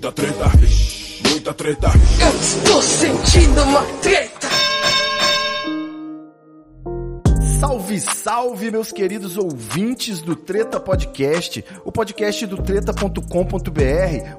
Muita treta, muita treta. Eu estou sentindo uma treta. Salve, salve, meus queridos ouvintes do Treta Podcast, o podcast do treta.com.br,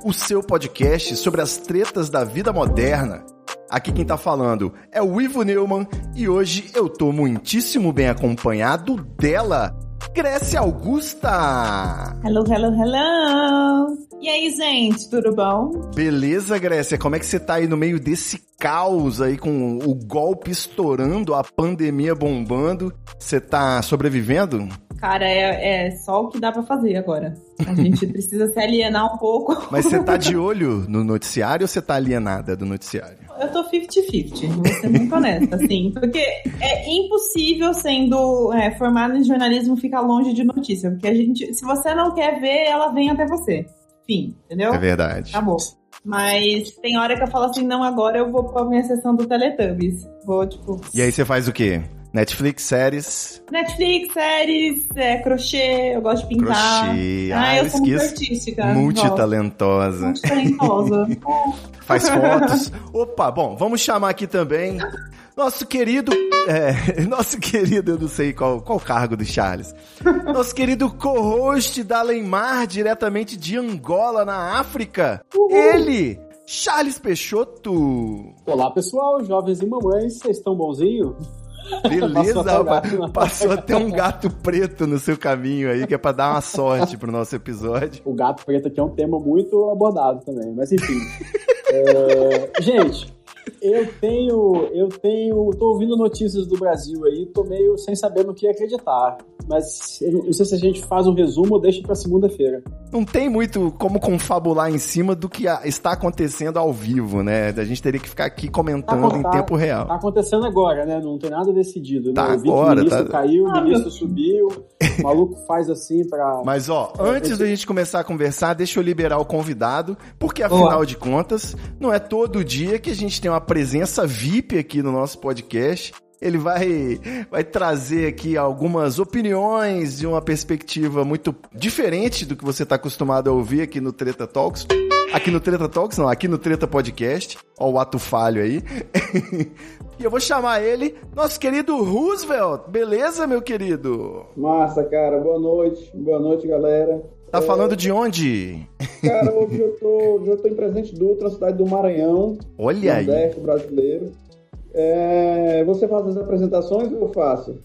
o seu podcast sobre as tretas da vida moderna. Aqui quem tá falando é o Ivo Neumann e hoje eu tô muitíssimo bem acompanhado dela, Grécia Augusta. Hello, hello, hello. E aí, gente, tudo bom? Beleza, Grécia? Como é que você tá aí no meio desse caos aí com o golpe estourando, a pandemia bombando? Você tá sobrevivendo? Cara, é, é só o que dá pra fazer agora. A gente precisa se alienar um pouco. Mas você tá de olho no noticiário ou você tá alienada do noticiário? Eu tô 50-50, vou ser muito honesta, assim. Porque é impossível, sendo é, formado em jornalismo, ficar longe de notícia. Porque a gente, se você não quer ver, ela vem até você. Fim, entendeu? É verdade. Acabou. Mas tem hora que eu falo assim, não, agora eu vou pra minha sessão do Teletubbies. Vou, tipo... E aí você faz o quê? Netflix, séries? Netflix, séries, é, crochê, eu gosto de pintar. Crochê. Ah, Ah, eu eu sou muito artística. Multitalentosa. Muito talentosa. Faz fotos. Opa, bom, vamos chamar aqui também nosso querido. É, nosso querido, eu não sei qual, qual o cargo do Charles. Nosso querido co-host da Leimar, diretamente de Angola, na África. Ele, Charles Peixoto. Olá pessoal, jovens e mamães, vocês estão bonzinho? Beleza, Passou até o rapaz. Passou até um gato preto no seu caminho aí, que é pra dar uma sorte pro nosso episódio. O gato preto aqui é um tema muito abordado também, mas enfim. É, gente, eu tenho, eu tenho, tô ouvindo notícias do Brasil aí, tô meio sem saber no que acreditar. Mas eu não sei se a gente faz um resumo ou deixa pra segunda-feira. Não tem muito como confabular em cima do que está acontecendo ao vivo, né? A gente teria que ficar aqui comentando Tá, em tá. tempo real. Tá acontecendo agora, né? Não tem nada decidido. Né? Tá eu vi agora, que o ministro tá- caiu, o Ah, ministro meu- subiu, o maluco faz assim pra. Mas ó, É, antes esse- da gente começar a conversar, deixa eu liberar o convidado, porque afinal de contas, não é todo dia que a gente tem uma presença VIP aqui no nosso podcast. Ele vai, vai trazer aqui algumas opiniões de uma perspectiva muito diferente do que você está acostumado a ouvir aqui no Treta Talks. Aqui no Treta Talks, não, aqui no Treta Podcast. Ó o ato falho aí. e eu vou chamar ele, nosso querido Roosevelt. Beleza, meu querido? Massa, cara. Boa noite. Boa noite, galera. Tá falando de onde? Cara, hoje eu tô, hoje eu tô em Presente Dutra, cidade do Maranhão, Olha aí. Nordeste brasileiro. É, você faz as apresentações ou eu faço?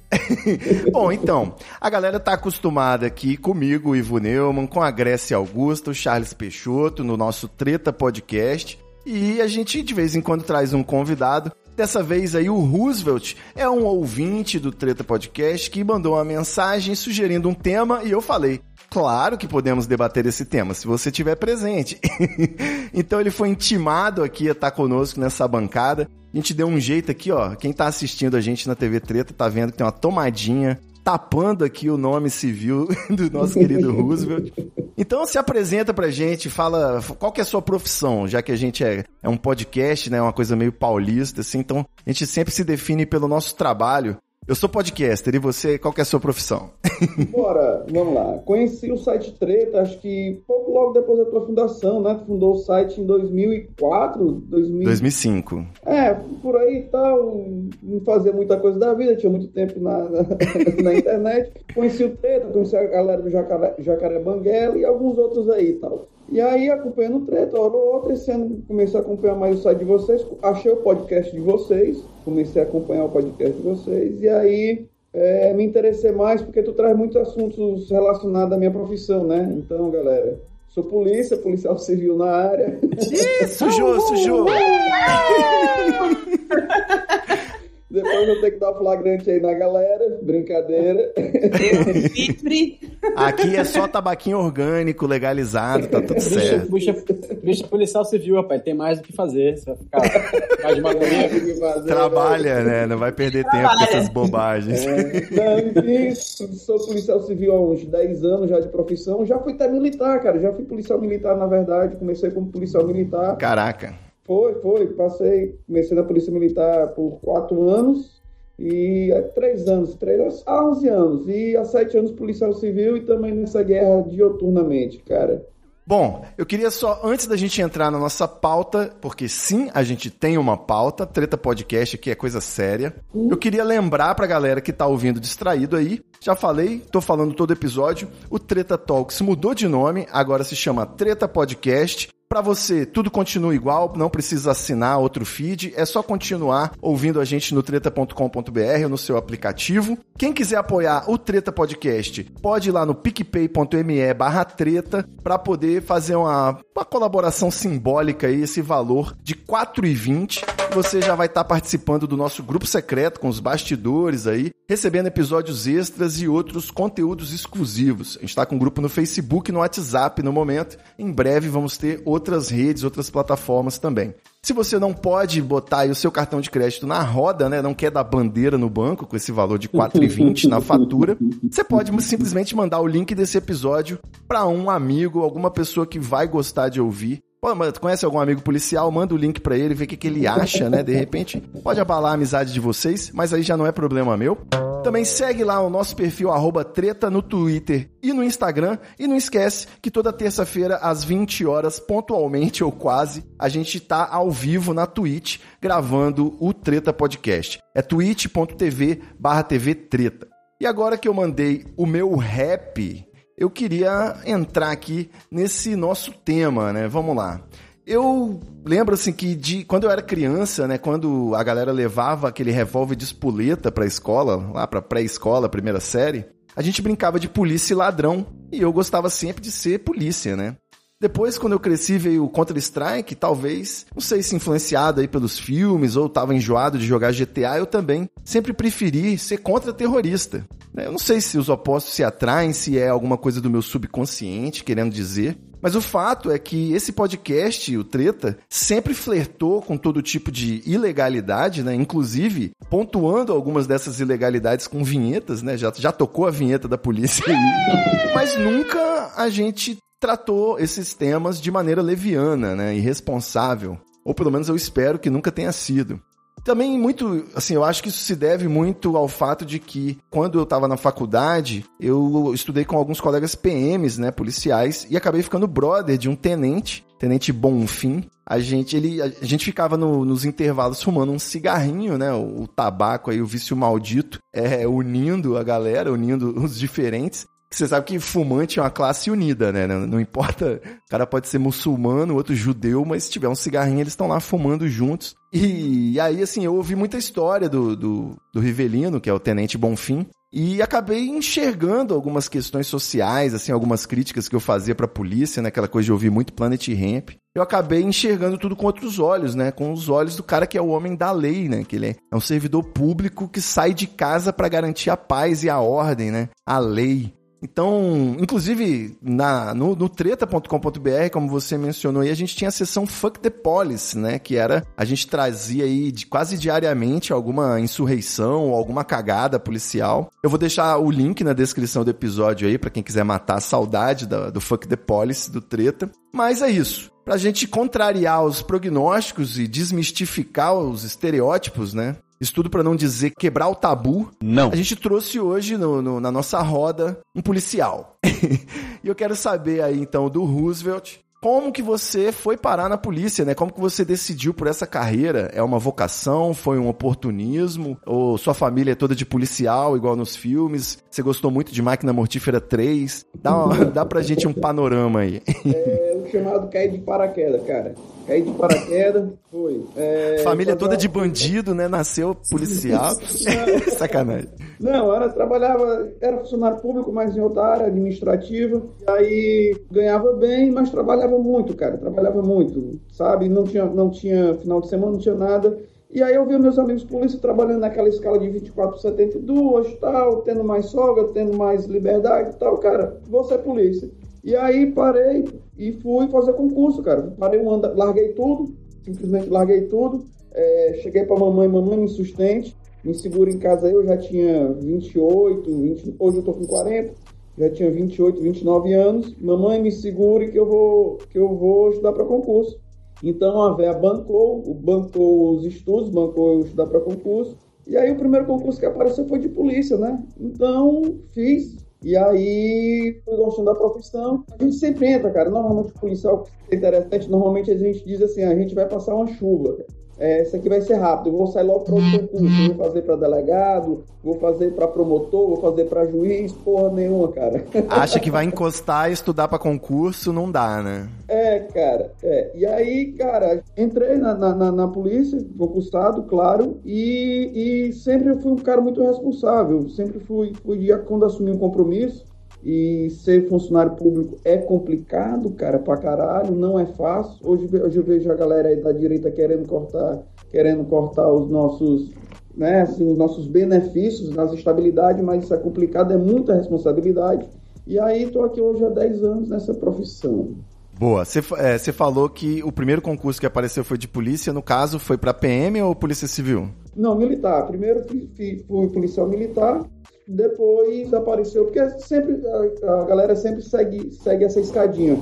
Bom, então, a galera tá acostumada aqui comigo, o Ivo Neumann, com a Grécia Augusta, o Charles Peixoto, no nosso Treta Podcast. E a gente de vez em quando traz um convidado. Dessa vez aí o Roosevelt é um ouvinte do Treta Podcast que mandou uma mensagem sugerindo um tema e eu falei, claro que podemos debater esse tema, se você estiver presente. então ele foi intimado aqui a estar conosco nessa bancada. A gente deu um jeito aqui, ó. Quem tá assistindo a gente na TV Treta tá vendo que tem uma tomadinha tapando aqui o nome civil do nosso querido Roosevelt. Então se apresenta pra gente, fala qual que é a sua profissão, já que a gente é, é um podcast, né, uma coisa meio paulista, assim, então a gente sempre se define pelo nosso trabalho. Eu sou podcaster, e você, qual que é a sua profissão? Bora, vamos lá. Conheci o site Treta, acho que pouco logo depois da tua fundação, né? Tu fundou o site em 2004, 2000... 2005. É, por aí e tal, não fazia muita coisa da vida, tinha muito tempo na, na, na internet. Conheci o Treta, conheci a galera do Jacaré, Jacaré Banguela e alguns outros aí e tal. E aí, acompanhando o Treta, hora ou outra, esse ano comecei a acompanhar mais o site de vocês, achei o podcast de vocês, comecei a acompanhar o podcast de vocês, e aí é, me interessei mais porque tu traz muitos assuntos relacionados à minha profissão, né? Então, galera, sou polícia, policial civil na área. Ih, sujou, sujou! Depois eu tenho que dar um flagrante aí na galera. Brincadeira. Deus livre. Aqui é só tabaquinho orgânico, legalizado, tá tudo certo. bicha, bicha policial civil, rapaz, tem mais do que fazer. Você vai ficar ficar de fazer, Trabalha, né? Não vai perder tempo com essas bobagens. né? Não, enfim, sou policial civil há uns 10 anos já de profissão. Já fui até militar, cara. Já fui policial militar, na verdade. Comecei como policial militar. Caraca. Foi, foi. Passei, comecei na Polícia Militar por 4 anos. E há 3 anos, 3 há 11 anos. E há 7 anos policial civil e também nessa guerra dioturnamente, cara. Bom, eu queria só, antes da gente entrar na nossa pauta, porque sim, a gente tem uma pauta, Treta Podcast aqui é coisa séria. Eu queria lembrar pra galera que tá ouvindo distraído aí, já falei, tô falando todo episódio, o Treta Talks mudou de nome, agora se chama Treta Podcast. Para você, tudo continua igual, não precisa assinar outro feed, é só continuar ouvindo a gente no treta.com.br ou no seu aplicativo. Quem quiser apoiar o Treta Podcast, pode ir lá no picpay.me barra treta para poder fazer uma, uma colaboração simbólica aí, esse valor de R$ 4,20. Você já vai estar tá participando do nosso grupo secreto com os bastidores aí, recebendo episódios extras e outros conteúdos exclusivos. A gente está com um grupo no Facebook e no WhatsApp no momento. Em breve vamos ter outras redes, outras plataformas também. Se você não pode botar o seu cartão de crédito na roda, né, não quer dar bandeira no banco com esse valor de 4,20 na fatura, você pode simplesmente mandar o link desse episódio para um amigo, alguma pessoa que vai gostar de ouvir Pô, mas conhece algum amigo policial? Manda o link para ele, vê o que, que ele acha, né? De repente, pode abalar a amizade de vocês, mas aí já não é problema meu. Também segue lá o nosso perfil treta no Twitter e no Instagram. E não esquece que toda terça-feira, às 20 horas, pontualmente ou quase, a gente tá ao vivo na Twitch gravando o Treta Podcast. É twitch.tv barra TV Treta. E agora que eu mandei o meu rap eu queria entrar aqui nesse nosso tema, né? Vamos lá. Eu lembro assim que de quando eu era criança, né, quando a galera levava aquele revólver de espoleta pra escola, lá pra pré-escola, primeira série, a gente brincava de polícia e ladrão, e eu gostava sempre de ser polícia, né? Depois, quando eu cresci, veio o Counter-Strike, talvez, não sei se influenciado aí pelos filmes ou tava enjoado de jogar GTA, eu também sempre preferi ser contra-terrorista. Eu não sei se os opostos se atraem, se é alguma coisa do meu subconsciente querendo dizer, mas o fato é que esse podcast, o Treta, sempre flertou com todo tipo de ilegalidade, né? Inclusive pontuando algumas dessas ilegalidades com vinhetas, né? Já, já tocou a vinheta da polícia aí. Mas nunca a gente tratou esses temas de maneira leviana, né, irresponsável, ou pelo menos eu espero que nunca tenha sido. Também muito, assim, eu acho que isso se deve muito ao fato de que quando eu estava na faculdade, eu estudei com alguns colegas PMs, né, policiais, e acabei ficando brother de um tenente, tenente Bonfim. A gente, ele, a gente ficava no, nos intervalos fumando um cigarrinho, né, o, o tabaco aí, o vício maldito, é, unindo a galera, unindo os diferentes. Você sabe que fumante é uma classe unida, né? Não, importa, o cara pode ser muçulmano, outro judeu, mas se tiver um cigarrinho, eles estão lá fumando juntos. E, e, aí, assim, eu ouvi muita história do, do, do Rivelino, que é o Tenente Bonfim, e acabei enxergando algumas questões sociais, assim, algumas críticas que eu fazia pra polícia, né? Aquela coisa de ouvir muito Planet Ramp. Eu acabei enxergando tudo com outros olhos, né? Com os olhos do cara que é o homem da lei, né? Que ele é, é um servidor público que sai de casa para garantir a paz e a ordem, né? A lei. Então, inclusive, na, no, no treta.com.br, como você mencionou aí, a gente tinha a seção Fuck the Police, né? Que era, a gente trazia aí de, quase diariamente alguma insurreição ou alguma cagada policial. Eu vou deixar o link na descrição do episódio aí, para quem quiser matar a saudade da, do Fuck the Police, do treta. Mas é isso. Pra gente contrariar os prognósticos e desmistificar os estereótipos, né? Estudo para não dizer quebrar o tabu. Não. A gente trouxe hoje no, no, na nossa roda um policial. e eu quero saber aí então do Roosevelt como que você foi parar na polícia, né? Como que você decidiu por essa carreira? É uma vocação? Foi um oportunismo? Ou sua família é toda de policial, igual nos filmes? Você gostou muito de Máquina Mortífera 3? Dá, uma, dá pra gente um panorama aí. É o chamado cair de paraquedas, cara. Caí de paraquedas, foi. É, família toda de bandido, né? Nasceu policial. Sacanagem. Não, era, trabalhava, era funcionário público, mas em outra área administrativa. E aí ganhava bem, mas trabalhava muito, cara. Trabalhava muito, sabe? Não tinha, não tinha final de semana, não tinha nada. E aí eu vi meus amigos polícia trabalhando naquela escala de 24 por 72, tal, tendo mais sogra, tendo mais liberdade e tal, cara, vou ser polícia. E aí parei e fui fazer concurso, cara. Parei um ano, larguei tudo, simplesmente larguei tudo. É, cheguei para mamãe, mamãe me sustente me segura em casa eu já tinha 28, 20, hoje eu tô com 40, já tinha 28, 29 anos. Mamãe, me segure que eu vou, que eu vou estudar para concurso. Então a véia bancou, bancou os estudos, bancou eu estudar para concurso. E aí o primeiro concurso que apareceu foi de polícia, né? Então fiz, E aí, fui gostando da profissão. A gente sempre entra, cara. Normalmente, o policial é interessante. Normalmente, a gente diz assim: a gente vai passar uma chuva é, isso aqui vai ser rápido, eu vou sair logo para outro uhum. concurso, vou fazer para delegado, vou fazer para promotor, vou fazer para juiz, porra nenhuma, cara. Acha que vai encostar e estudar para concurso, não dá, né? É, cara, é. E aí, cara, entrei na, na, na polícia, concursado, claro, e, e sempre fui um cara muito responsável, sempre fui, fui quando assumi um compromisso, e ser funcionário público é complicado, cara, pra caralho, não é fácil. Hoje, hoje eu vejo a galera aí da direita querendo cortar, querendo cortar os nossos, né, assim, os nossos benefícios, nossa estabilidade, mas isso é complicado, é muita responsabilidade. E aí tô aqui hoje há 10 anos nessa profissão. Boa. Você é, falou que o primeiro concurso que apareceu foi de polícia, no caso, foi para PM ou Polícia Civil? Não, militar. Primeiro fui, policial militar, depois apareceu, porque sempre a, a, galera sempre segue, segue essa escadinha.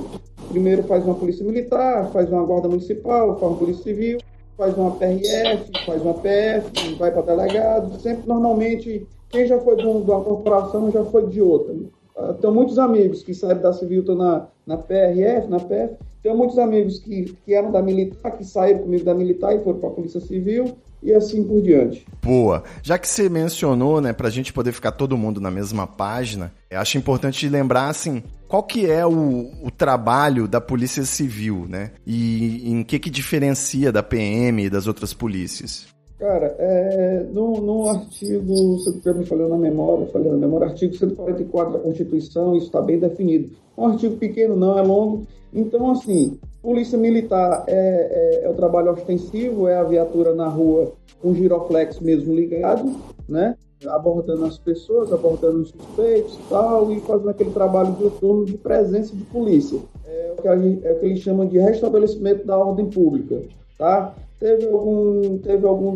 Primeiro faz uma polícia militar, faz uma guarda municipal, faz uma polícia civil, faz uma PRF, faz uma PF, vai para delegado. Sempre, normalmente, quem já foi de, uma corporação já foi de outra. Uh, tenho muitos amigos que saíram da civil, estão na, na PRF, na PF. Tenho muitos amigos que, que eram da militar, que saíram comigo da militar e foram para a polícia civil e assim por diante. Boa. Já que você mencionou, né, para a gente poder ficar todo mundo na mesma página, acho importante lembrar, assim, qual que é o, o trabalho da Polícia Civil, né? E em que que diferencia da PM e das outras polícias? Cara, é, no, no artigo, você me falou na memória, falei na memória, artigo 144 da Constituição, isso está bem definido. Um artigo pequeno, não é longo. Então, assim, Polícia Militar é, é, é, o trabalho ostensivo, é a viatura na rua com giroflex mesmo ligado, né? Abordando as pessoas, abordando os suspeitos e tal, e fazendo aquele trabalho de turno de presença de polícia. É o, que gente, é o que eles chamam de restabelecimento da ordem pública, tá? Teve algum, teve algum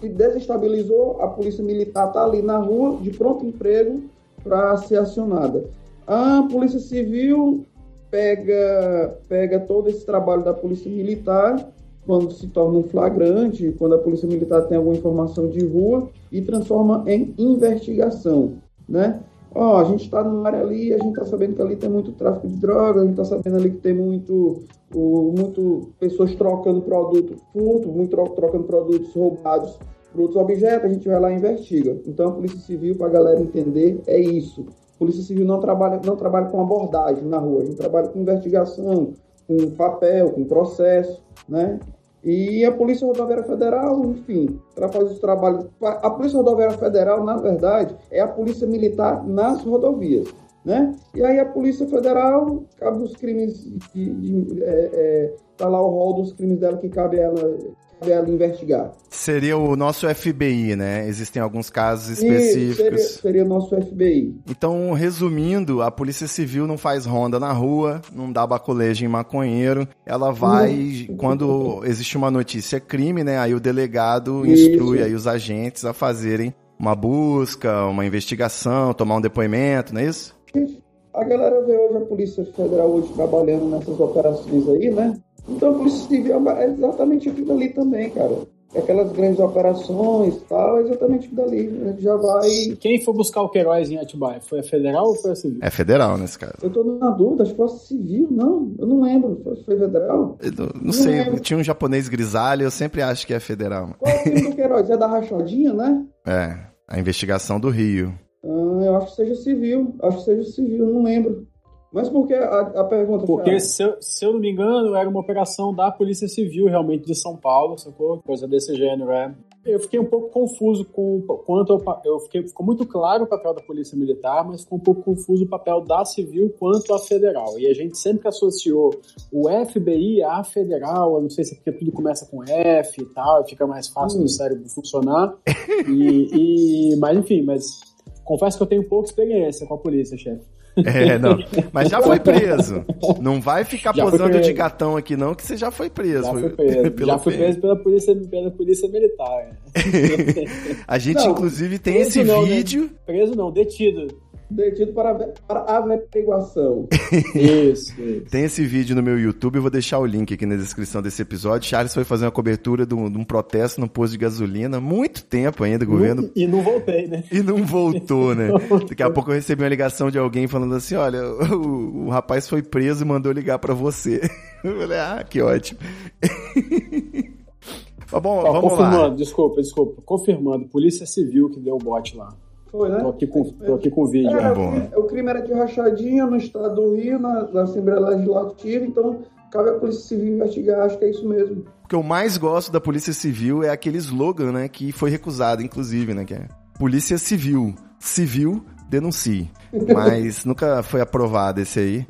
que desestabilizou, a polícia militar está ali na rua, de pronto emprego, para ser acionada. A polícia civil pega, pega todo esse trabalho da polícia militar quando se torna um flagrante, quando a polícia militar tem alguma informação de rua e transforma em investigação, né? Ó, oh, a gente está numa área ali, a gente está sabendo que ali tem muito tráfico de drogas, a gente está sabendo ali que tem muito, o, muito pessoas trocando produto furto, muito trocando produtos roubados por outros objetos, a gente vai lá e investiga. Então, a Polícia Civil, para a galera entender, é isso. Polícia Civil não trabalha, não trabalha com abordagem na rua, a gente trabalha com investigação, com papel, com processo, né? E a Polícia Rodoviária Federal, enfim, faz os trabalhos. A Polícia Rodoviária Federal, na verdade, é a Polícia Militar nas rodovias, né? E aí a Polícia Federal cabe os crimes de é, é, tá lá o rol dos crimes dela que cabe a ela investigar. Seria o nosso FBI, né? Existem alguns casos específicos. seria, seria o nosso FBI. Então, resumindo, a Polícia Civil não faz ronda na rua, não dá baculejo em maconheiro. Ela vai, quando existe uma notícia crime, né? Aí o delegado instrui Isso. aí os agentes a fazerem uma busca, uma investigação, tomar um depoimento, não é isso? A galera vê hoje a Polícia Federal hoje trabalhando nessas operações aí, né? Então a Polícia Civil é exatamente aquilo ali também, cara. Aquelas grandes operações e tal, é exatamente aquilo ali. A gente já vai. Quem foi buscar o Queiroz em Atibaia? Foi a federal ou foi a civil? É federal nesse caso. Eu tô na dúvida, acho que foi a civil, não. Eu não lembro. Foi federal? Eu não, não, não sei, lembro. tinha um japonês grisalho, eu sempre acho que é federal. Qual é o filme do Queiroz? É da Rachadinha, né? É, a investigação do Rio. Ah, eu acho que seja civil. Acho que seja civil, não lembro. Mas por que a, a pergunta? Porque, se eu, se eu, não me engano, era uma operação da Polícia Civil, realmente, de São Paulo, sacou? Coisa desse gênero, é. Eu fiquei um pouco confuso com quanto eu, eu fiquei ficou muito claro o papel da polícia militar, mas ficou um pouco confuso o papel da civil quanto à federal. E a gente sempre associou o FBI à federal, eu não sei se é porque tudo começa com F e tal, fica mais fácil hum. no cérebro funcionar. E, e, mas enfim, mas confesso que eu tenho pouca experiência com a polícia, chefe. É, não. Mas já foi preso. Não vai ficar já posando de gatão aqui, não, que você já foi preso. Já foi preso. já foi preso pela polícia, pela polícia militar. a gente, não, inclusive, tem esse não, né? vídeo. Né? Preso não, detido. Detido para, para averiguação. Isso, isso. Tem esse vídeo no meu YouTube, eu vou deixar o link aqui na descrição desse episódio. Charles foi fazer uma cobertura de um, de um protesto no posto de gasolina, muito tempo ainda, governo. E não voltei, né? E não voltou, né? Daqui a pouco eu recebi uma ligação de alguém falando assim: olha, o, o rapaz foi preso e mandou ligar pra você. Eu falei, ah, que ótimo. Mas bom, Ó, vamos confirmando, lá. desculpa, desculpa. Confirmando, Polícia Civil que deu o bote lá. Foi, né? Tô aqui com, tô aqui com o vídeo. É, né? o bom. crime- o crime era de rachadinha no estado do Rio, na, na Assembleia Legislativa, então cabe à Polícia Civil investigar, acho que é isso mesmo. O que eu mais gosto da Polícia Civil é aquele slogan, né? Que foi recusado, inclusive, né? Que é Polícia Civil. Civil, denuncie. Mas nunca foi aprovado esse aí.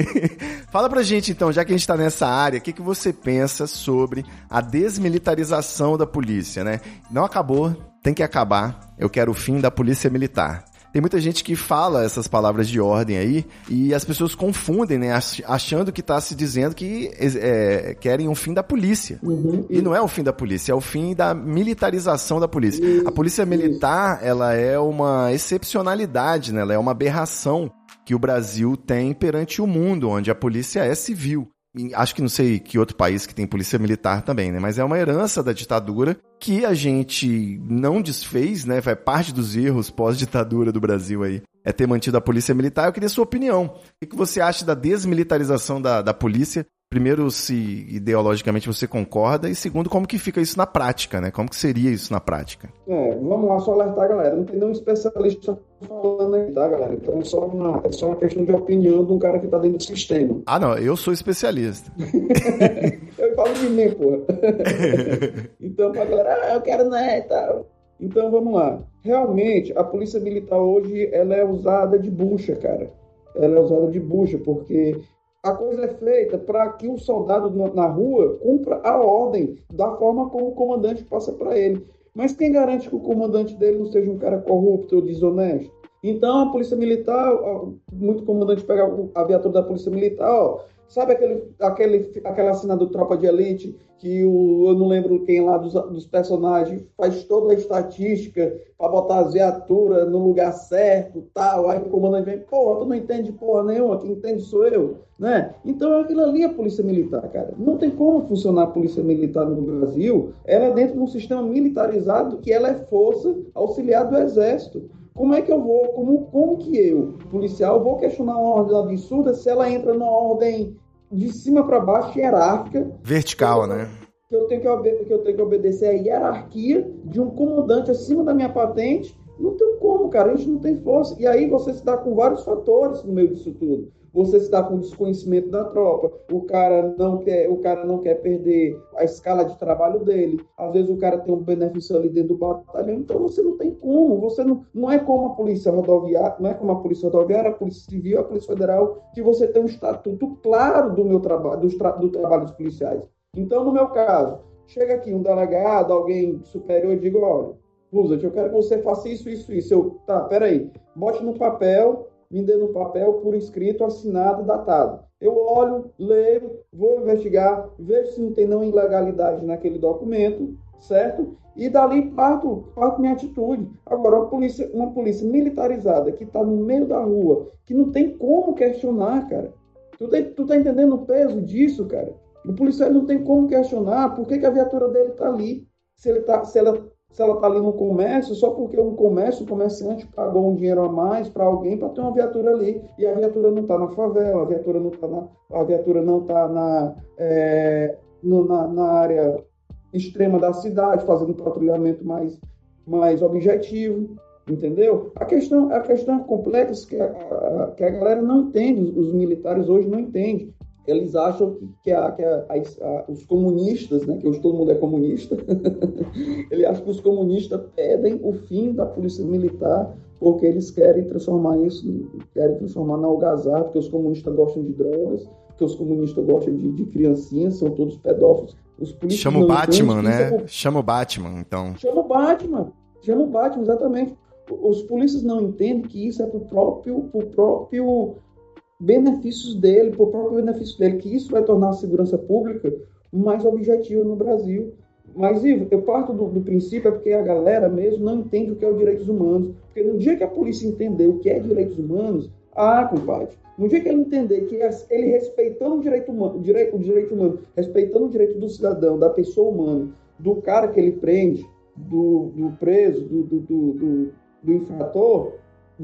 Fala pra gente, então, já que a gente tá nessa área, o que, que você pensa sobre a desmilitarização da polícia, né? Não acabou, tem que acabar. Eu quero o fim da polícia militar. Tem muita gente que fala essas palavras de ordem aí e as pessoas confundem, né? ach- Achando que tá se dizendo que é, querem um fim da polícia. E não é o fim da polícia, é o fim da militarização da polícia. A polícia militar, ela é uma excepcionalidade, né? Ela é uma aberração que o Brasil tem perante o mundo, onde a polícia é civil. Acho que não sei que outro país que tem polícia militar também, né? Mas é uma herança da ditadura que a gente não desfez, né? Vai parte dos erros pós-ditadura do Brasil aí. É ter mantido a polícia militar. Eu queria sua opinião. O que que você acha da desmilitarização da, da polícia? Primeiro, se ideologicamente você concorda, e segundo, como que fica isso na prática, né? Como que seria isso na prática? É, vamos lá, só alertar, galera. Não tem nenhum especialista falando aí, tá, galera? Então é só uma, é só uma questão de opinião de um cara que tá dentro do sistema. Ah, não, eu sou especialista. Eu falo de mim, porra. então, pra galera, ah, eu quero né tal. Então, vamos lá. Realmente, a polícia militar hoje, ela é usada de bucha, cara. Ela é usada de bucha, porque a coisa é feita para que o soldado na rua cumpra a ordem da forma como o comandante passa para ele. Mas quem garante que o comandante dele não seja um cara corrupto ou desonesto? Então, a polícia militar, muito comandante pega a viatura da polícia militar, ó, sabe aquele, aquele, aquela cena do Tropa de Elite, que o, eu não lembro quem lá dos, dos personagens faz toda a estatística para botar as viaturas no lugar certo, tal, aí o comandante vem, porra, tu não entende porra nenhuma, quem entende sou eu, né? Então, aquilo ali é a polícia militar, cara. Não tem como funcionar a polícia militar no Brasil, ela é dentro de um sistema militarizado que ela é força auxiliar do exército. Como é que eu vou, como, como que eu, policial, vou questionar uma ordem absurda se ela entra numa ordem de cima para baixo, hierárquica, Vertical, né? que eu, tenho que, que eu tenho que obedecer a hierarquia de um comandante acima da minha patente? Não tem como, cara, a gente não tem força. E aí você se dá com vários fatores no meio disso tudo. Você dá com desconhecimento da tropa. O cara não quer, o cara não quer perder a escala de trabalho dele. Às vezes o cara tem um benefício ali dentro do batalhão, então você não tem como. Você não, não é como a polícia rodoviária, não é como a polícia rodoviária, a polícia civil, a polícia federal, que você tem um estatuto claro do meu trabalho, tra- do trabalho dos policiais. Então, no meu caso, chega aqui um delegado, alguém superior, e digo, olha, Roosevelt, eu quero que você faça isso, isso, isso. Eu, tá, peraí, bote no papel, me papel por escrito, assinado, datado. Eu olho, leio, vou investigar, vejo se não tem não ilegalidade naquele documento, certo? E dali parto, parto minha atitude. Agora, uma polícia, uma polícia militarizada que está no meio da rua, que não tem como questionar, cara. Tu, tem, tu tá entendendo o peso disso, cara? O policial não tem como questionar por que, que a viatura dele está ali. Se, ele tá, se ela se ela está ali no comércio, só porque um comércio, o comerciante pagou um dinheiro a mais para alguém para ter uma viatura ali. E a viatura não está na favela, a viatura não está na, a viatura não tá na, é, no- na, na área extrema da cidade, fazendo patrulhamento mais, mais objetivo. Entendeu? A questão, a questão complexa que a, que a galera não entende, os militares hoje não entendem. Eles acham que, que, a, que a- a- os comunistas, né, que hoje todo mundo é comunista, ele acha que os comunistas pedem o fim da polícia militar porque eles querem transformar isso, querem transformar na algazarra, porque os comunistas gostam de drogas, porque os comunistas gostam de, de criancinhas, são todos pedófilos. Os Chama o Batman, né? Chama o Batman, então. Chama o Batman. Chama o Batman, exatamente. Os polícias não entendem que isso é pro próprio, pro próprio benefícios dele, pro próprio benefício dele, que isso vai tornar a segurança pública mais objetiva no Brasil. Mas, Ivo, eu parto do, do, princípio é porque a galera mesmo não entende o que é os direitos humanos. Porque no dia que a polícia entender o que é direitos humanos, ah, compadre, no dia que ele entender que ele respeitando o direito humano, o direito, o direito humano, respeitando o direito do cidadão, da pessoa humana, do cara que ele prende, do, do preso, do, do, do, do infrator,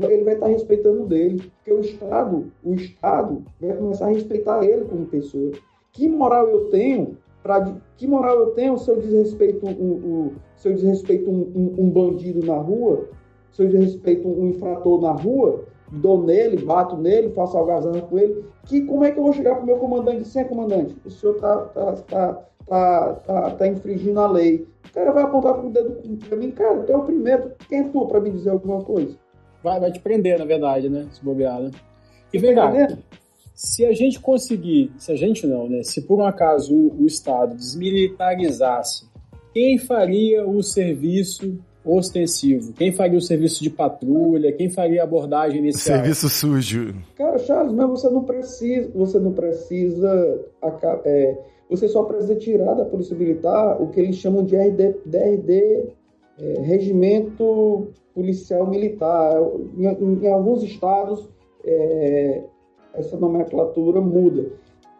ele vai estar respeitando dele. Porque o Estado, o Estado vai começar a respeitar ele como pessoa. Que moral eu tenho para que moral eu tenho se eu desrespeito um, um, se eu desrespeito um, um, um, bandido na rua, se eu desrespeito um infrator na rua, dou nele, bato nele, faço algazarra com ele, que como é que eu vou chegar para o meu comandante dizer, comandante, o senhor está tá, tá, tá, tá, tá infringindo a lei. O cara vai apontar com o dedo para mim, cara, tu é o primeiro, quem é tu para me dizer alguma coisa? Vai, vai te prender, na verdade, né? Se bobear, né? E vem cá, se a gente conseguir, se a gente não, né? Se por um acaso o, o Estado desmilitarizasse, quem faria o serviço ostensivo? Quem faria o serviço de patrulha? Quem faria a abordagem inicial? Serviço sujo. Cara, Charles, mas você não precisa, você não precisa, é, você só precisa tirar da polícia militar o que eles chamam de RD, DRD, é, regimento policial militar. Em, em, em alguns estados é, essa nomenclatura muda.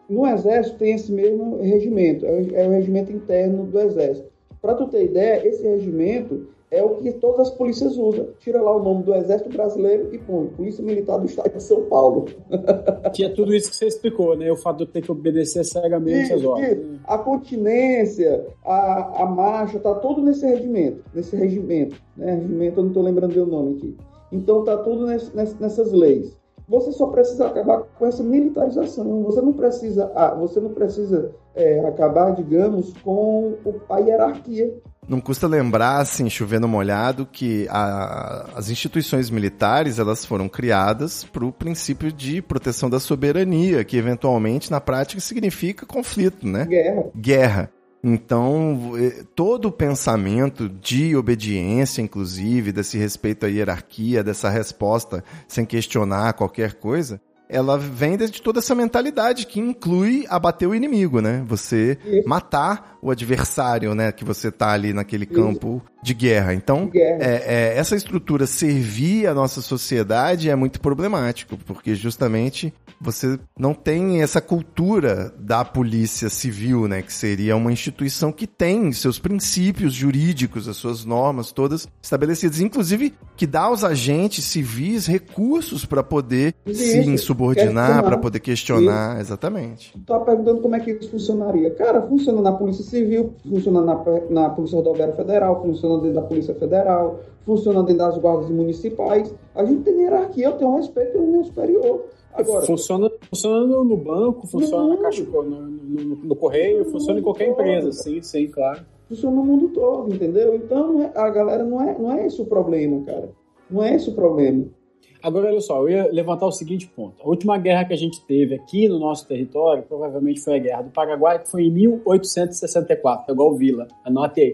No Exército tem esse mesmo regimento, é, é o regimento interno do Exército. Para tu ter ideia, esse regimento é o que todas as polícias usam. Tira lá o nome do Exército Brasileiro e põe Polícia Militar do Estado de São Paulo. Que é tudo isso que você explicou, né? O fato de eu ter que obedecer cegamente às ordens. A continência, a, a marcha, tá tudo nesse regimento. Nesse regimento. Né? Regimento, eu não estou lembrando o nome aqui. Então tá tudo nessas leis. Você só precisa acabar com essa militarização. Você não precisa, ah, você não precisa é, acabar, digamos, com a hierarquia. Não custa lembrar, assim, chovendo molhado, que a, as instituições militares elas foram criadas para o princípio de proteção da soberania, que eventualmente na prática significa conflito, né? Guerra. Guerra. Então, todo o pensamento de obediência, inclusive, desse respeito à hierarquia, dessa resposta sem questionar qualquer coisa, ela vem de toda essa mentalidade que inclui abater o inimigo, né? Você Isso. matar o adversário, né? Que você tá ali naquele campo Isso. de guerra. Então, de guerra. É, é, essa estrutura servir a nossa sociedade é muito problemático, porque justamente você não tem essa cultura da polícia civil, né? Que seria uma instituição que tem seus princípios jurídicos, as suas normas todas estabelecidas, inclusive que dá aos agentes civis recursos para poder Isso. se insubordinar, para poder questionar, Isso. exatamente. Tu tá perguntando como é que isso funcionaria. Cara, funciona na Polícia Civil, funciona na, na Polícia Rodoviária Federal, funciona dentro da Polícia Federal, funciona dentro das guardas municipais. A gente tem hierarquia, eu tenho respeito pelo meu superior. Agora, funciona, funciona no banco, funciona na caixa, no, no, no correio, funciona em qualquer empresa, sim, sim, claro. Funciona no mundo todo, entendeu? Então é, a galera não é, não é esse o problema, cara. Não é esse o problema. Agora, olha só, eu ia levantar o seguinte ponto. A última guerra que a gente teve aqui no nosso território, provavelmente foi a Guerra do Paraguai, que foi em 1864, igual Vila. Anote aí.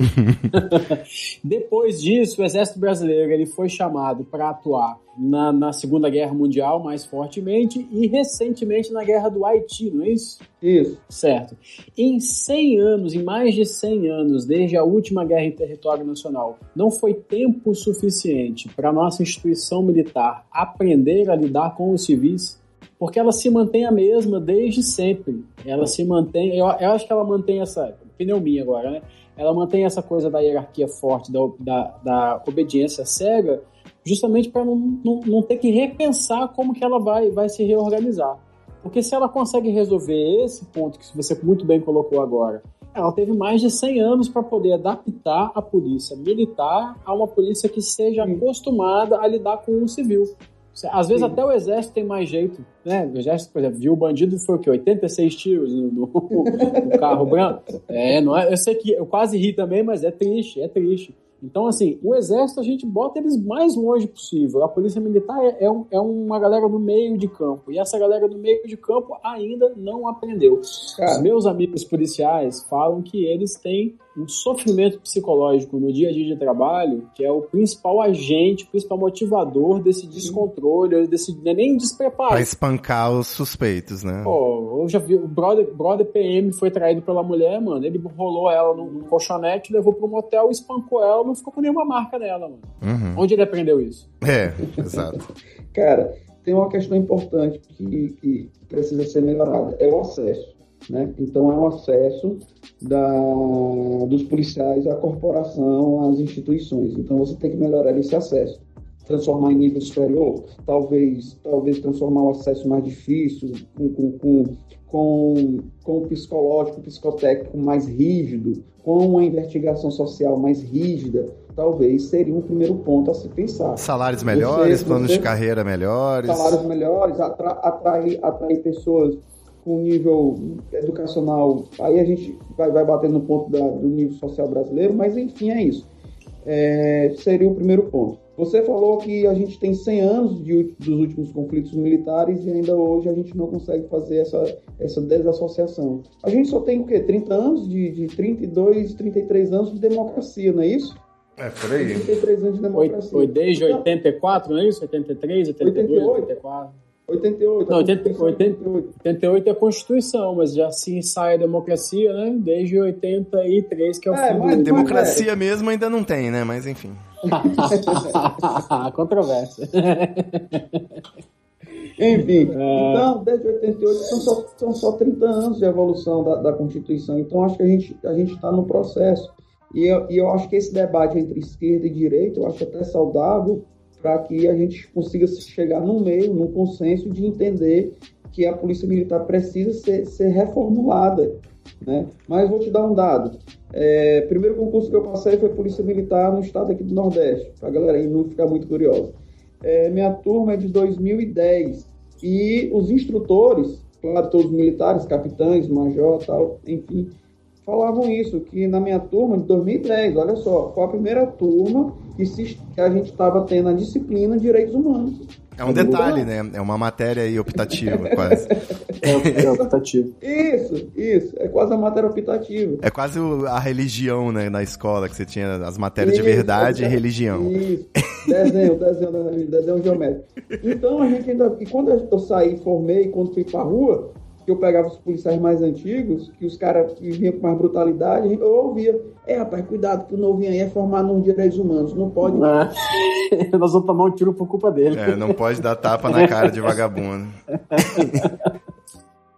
Depois disso, o Exército Brasileiro ele foi chamado para atuar na, na, Segunda Guerra Mundial mais fortemente e recentemente na Guerra do Haiti, não é isso? Isso. Certo. Em 100 anos, em mais de 100 anos, desde a última guerra em território nacional, não foi tempo suficiente para a nossa instituição militar aprender a lidar com os civis? Porque ela se mantém a mesma desde sempre. Ela se mantém, eu, eu acho que ela mantém essa, opinião minha agora, né? Ela mantém essa coisa da hierarquia forte, da, da, da obediência cega, justamente para não, não, não, ter que repensar como que ela vai, vai se reorganizar. Porque se ela consegue resolver esse ponto que você muito bem colocou agora, ela teve mais de 100 anos para poder adaptar a polícia militar a uma polícia que seja acostumada a lidar com o civil. Às vezes Sim. até o exército tem mais jeito, né? O exército, por exemplo, viu o bandido foi o quê? 86 tiros no, no, no carro branco. É, não é? Eu sei que eu quase ri também, mas é triste, é triste. Então, assim, o exército a gente bota eles mais longe possível. A polícia militar é, é, um, é uma galera do meio de campo. E essa galera do meio de campo ainda não aprendeu. Cara. Os meus amigos policiais falam que eles têm um sofrimento psicológico no dia a dia de trabalho, que é o principal agente, o principal motivador desse descontrole, desse não é nem despreparo. Pra espancar os suspeitos, né? Pô, eu já vi, o brother, brother PM foi traído pela mulher, mano. Ele rolou ela num, num colchonete, levou pro motel, espancou ela, não ficou com nenhuma marca nela, mano. Uhum. Onde ele aprendeu isso? É, exato. Cara, tem uma questão importante que, que precisa ser melhorada, é o acesso. Né? Então é o acesso da, dos policiais à corporação, às instituições. Então você tem que melhorar esse acesso. Transformar em nível superior, talvez, talvez transformar o acesso mais difícil, com, com, com, com, com o psicológico, psicotécnico mais rígido, com uma investigação social mais rígida, talvez seria um primeiro ponto a se pensar. Salários melhores, Você- planos você- de carreira melhores. salários melhores, atra, atrair, atrair pessoas com nível educacional. Aí a gente vai, vai bater no ponto da- do nível social brasileiro, mas enfim, é isso. É, seria o primeiro ponto. Você falou que a gente tem 100 anos de dos últimos conflitos militares e ainda hoje a gente não consegue fazer essa, essa desassociação. A gente só tem o quê? 30 anos de, de 32, 33 anos de democracia, não é isso? É, por aí. 33 anos de Foi, democracia. foi desde Então, 84, não é isso? 83, 82, 88. 84. 88. Não, a 80, Constituição é 80. 88 é a Constituição, mas já se ensaia a democracia, né? Desde 83, que é o É, fim mas- do... Democracia mesmo ainda não tem, né? Mas enfim. Controvérsia. Enfim, É. então, desde 88 são só, são só 30 anos de evolução da, da Constituição. Então, acho que a gente a está no processo. E eu, e eu acho que esse debate entre esquerda e direita, eu acho até saudável para que a gente consiga chegar no meio, num consenso de entender que a Polícia Militar precisa ser, ser reformulada. Né? Mas vou te dar um dado. É, primeiro concurso que eu passei foi Polícia Militar no estado aqui do Nordeste, para a galera aí não ficar muito curiosa. É, minha turma é de 2010 e os instrutores, claro, todos militares, capitães, major, tal, enfim, falavam isso, que na minha turma de 2010, olha só, foi a primeira turma que, se, que a gente estava tendo a disciplina de direitos humanos. É um detalhe, né? É uma matéria aí optativa, quase. É, é optativo. Isso, isso, é quase a matéria optativa. É quase o- a religião, né? Na escola, que você tinha as matérias de Isso, verdade e é, religião. Isso. Desenho, desenho, desenho geométrico. Então a gente ainda. E quando eu saí, formei, quando fui pra rua, que eu pegava os policiais mais antigos, que os caras vinham com mais brutalidade, eu ouvia. É, rapaz, cuidado, que o novinho aí é formado nos direitos humanos. Não pode. Ah, Nós vamos tomar um tiro por culpa dele. É, não pode dar tapa na cara de vagabundo.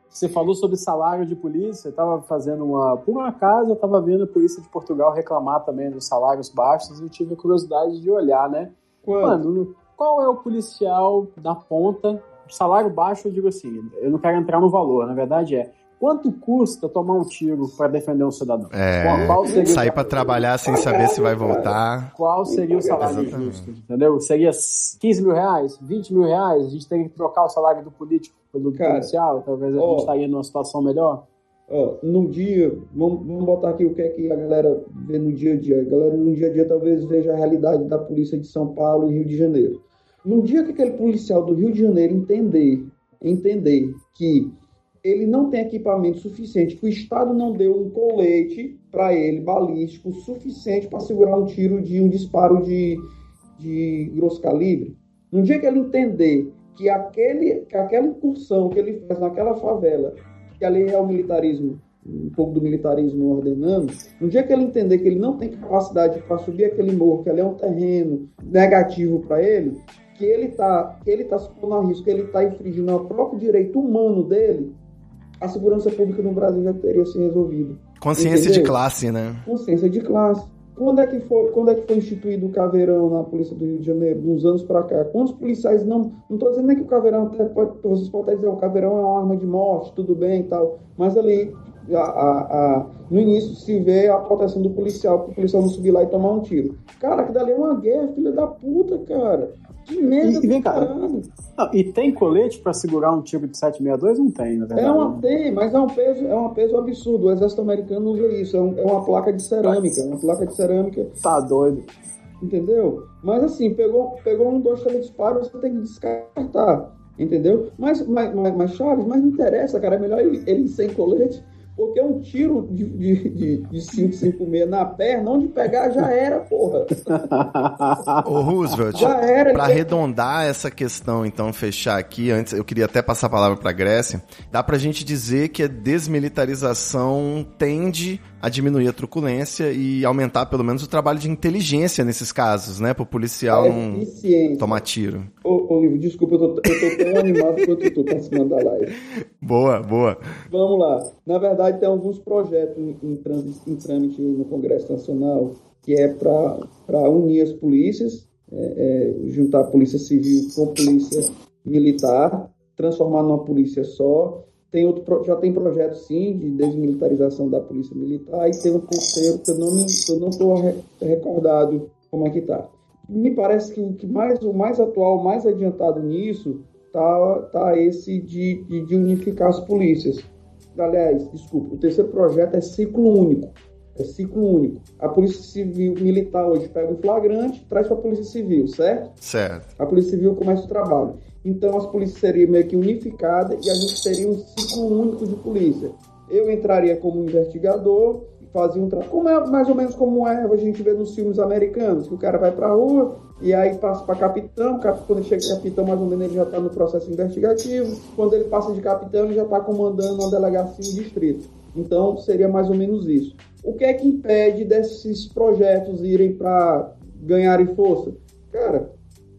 Você falou sobre salário de polícia, eu tava fazendo uma. Por um acaso, eu tava vendo a polícia de Portugal reclamar também dos salários baixos e eu tive a curiosidade de olhar, né? Quando? Mano, qual é o policial da ponta? Salário baixo, eu digo assim, eu não quero entrar no valor, na verdade é. Quanto custa tomar um tiro para defender um cidadão? É, Qual- qual sair pra trabalhar sem saber se vai voltar. Qual seria o salário Exatamente. justo? Entendeu? Seria 15 mil reais? 20 mil reais? A gente teria que trocar o salário do político pelo do Cara, policial? Talvez a ó. gente estaria numa situação melhor? Ó, no dia, vamos, vamos botar aqui o que é que a galera vê no dia a dia. A galera no dia a dia talvez veja a realidade da polícia de São Paulo e Rio de Janeiro. No dia que aquele policial do Rio de Janeiro entender, entender que ele não tem equipamento suficiente, que o Estado não deu um colete para ele, balístico, suficiente para segurar um tiro de um disparo de, de grosso calibre. No dia que ele entender que, aquele, que aquela incursão que ele fez naquela favela, que ali é o militarismo, um pouco do militarismo ordenando, no dia que ele entender que ele não tem capacidade para subir aquele morro, que ali é um terreno negativo para ele, que ele está ele tá se pondo a risco, que ele está infringindo o próprio direito humano dele, a segurança pública no Brasil já teria se resolvido. Consciência de Entendeu? classe, né? Consciência de classe. Quando é que foi, quando é que foi instituído o caveirão na polícia do Rio de Janeiro? De uns anos para cá. Quantos policiais não. Não estou dizendo nem que o caveirão. até Pode, vocês podem até dizer o caveirão é uma arma de morte, tudo bem e tal. Mas ali, a- a- a- no início, se vê a proteção do policial, para o policial não subir lá e tomar um tiro. Cara, que dali é uma guerra, filha da puta, cara. Que merda E- e vem cá. Não, e tem colete para segurar um tiro de 762? Não tem, na verdade. É uma, tem, mas é um peso, é um peso absurdo. O exército americano usa isso. É, um- é uma placa de cerâmica. Uma placa de cerâmica Tá doido. entendeu? Mas assim, pegou, pegou um, dois, três disparos, você tem que descartar, entendeu? Mas, mas, mas, mas, Charles, mas não interessa, cara, é melhor ele, ele sem colete, Porque um tiro de, de, de, de 556 na perna, onde pegar já era, porra. Ô, Roosevelt, Já era. Pra ele- arredondar essa questão, então, fechar aqui, antes eu queria até passar a palavra pra Grécia, dá pra gente dizer que a desmilitarização tende a diminuir a truculência e aumentar pelo menos o trabalho de inteligência nesses casos, né? Pro policial a não tomar tiro. Ô, ô, desculpa, eu tô, eu tô tão animado quanto tu participando da live. Boa, boa. Vamos lá. Na verdade, tem alguns projetos em, em trâmite, em trâmite no Congresso Nacional que é para unir as polícias, é, é, juntar a polícia civil com a polícia militar, transformar numa polícia só. Tem outro, já tem projeto sim de desmilitarização da polícia militar e tem um terceiro que eu não estou recordado como é que tá. Me parece que o que mais o mais atual, o mais adiantado nisso tá, tá esse de, de, de unificar as polícias. Aliás, desculpa, o terceiro projeto é ciclo único. É ciclo único. A Polícia Civil Militar hoje pega um flagrante, traz para a Polícia Civil, certo? Certo. A Polícia Civil começa o trabalho. Então as polícias seriam meio que unificadas e a gente teria um ciclo único de polícia. Eu entraria como investigador, fazia um trabalho. Como é mais ou menos como é a gente vê nos filmes americanos, que o cara vai pra rua e aí passa para capitão, cap- quando chega capitão, mais ou menos ele já está no processo investigativo. Quando ele passa de capitão, ele já está comandando uma delegacia em distrito. Então seria mais ou menos isso. O que é que impede desses projetos irem para ganharem força? Cara,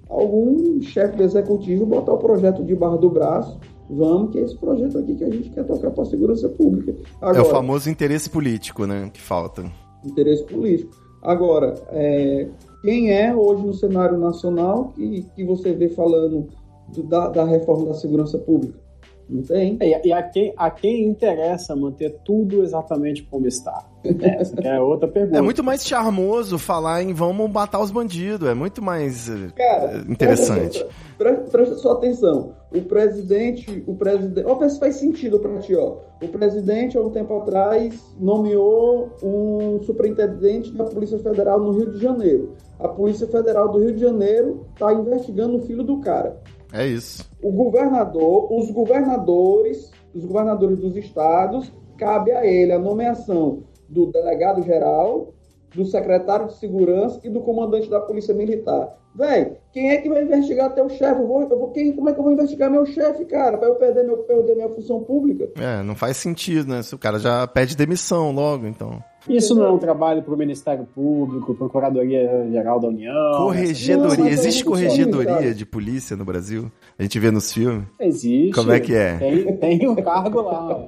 algum chefe do executivo botar o projeto de barra do braço. Vamos, que é esse projeto aqui que a gente quer tocar para a segurança pública. É Agora, o famoso interesse político, né? Que falta. interesse político. Agora, é, quem é hoje no cenário nacional que, que você vê falando do- da, da reforma da segurança pública? Não tem? E, e a, quem, a quem interessa manter tudo exatamente como está? Essa que é outra pergunta. É muito mais charmoso falar em vamos matar os bandidos. É muito mais eh, Cara, interessante. Presta, presta sua atenção. O presidente, o presidente, ó, vê se faz sentido para ti, ó. O presidente há um tempo atrás nomeou um superintendente da Polícia Federal no Rio de Janeiro. A Polícia Federal do Rio de Janeiro está investigando o filho do cara. É isso. O governador, os governadores, os governadores dos estados, cabe a ele a nomeação do delegado geral, do secretário de segurança e do comandante da polícia militar. Véi, quem é que vai investigar teu chefe? Eu vou, eu vou, quem, como é que eu vou investigar meu chefe, cara, para eu perder, meu, perder minha função pública? É, não faz sentido, né? Se o cara já pede demissão logo, então. Isso não é um trabalho para o Ministério Público, Procuradoria Geral da União? Não, Corregedoria. mas Existe é corregedoria de polícia no Brasil? A gente vê nos filmes. Existe. Como é que é? Tem, tem um cargo lá.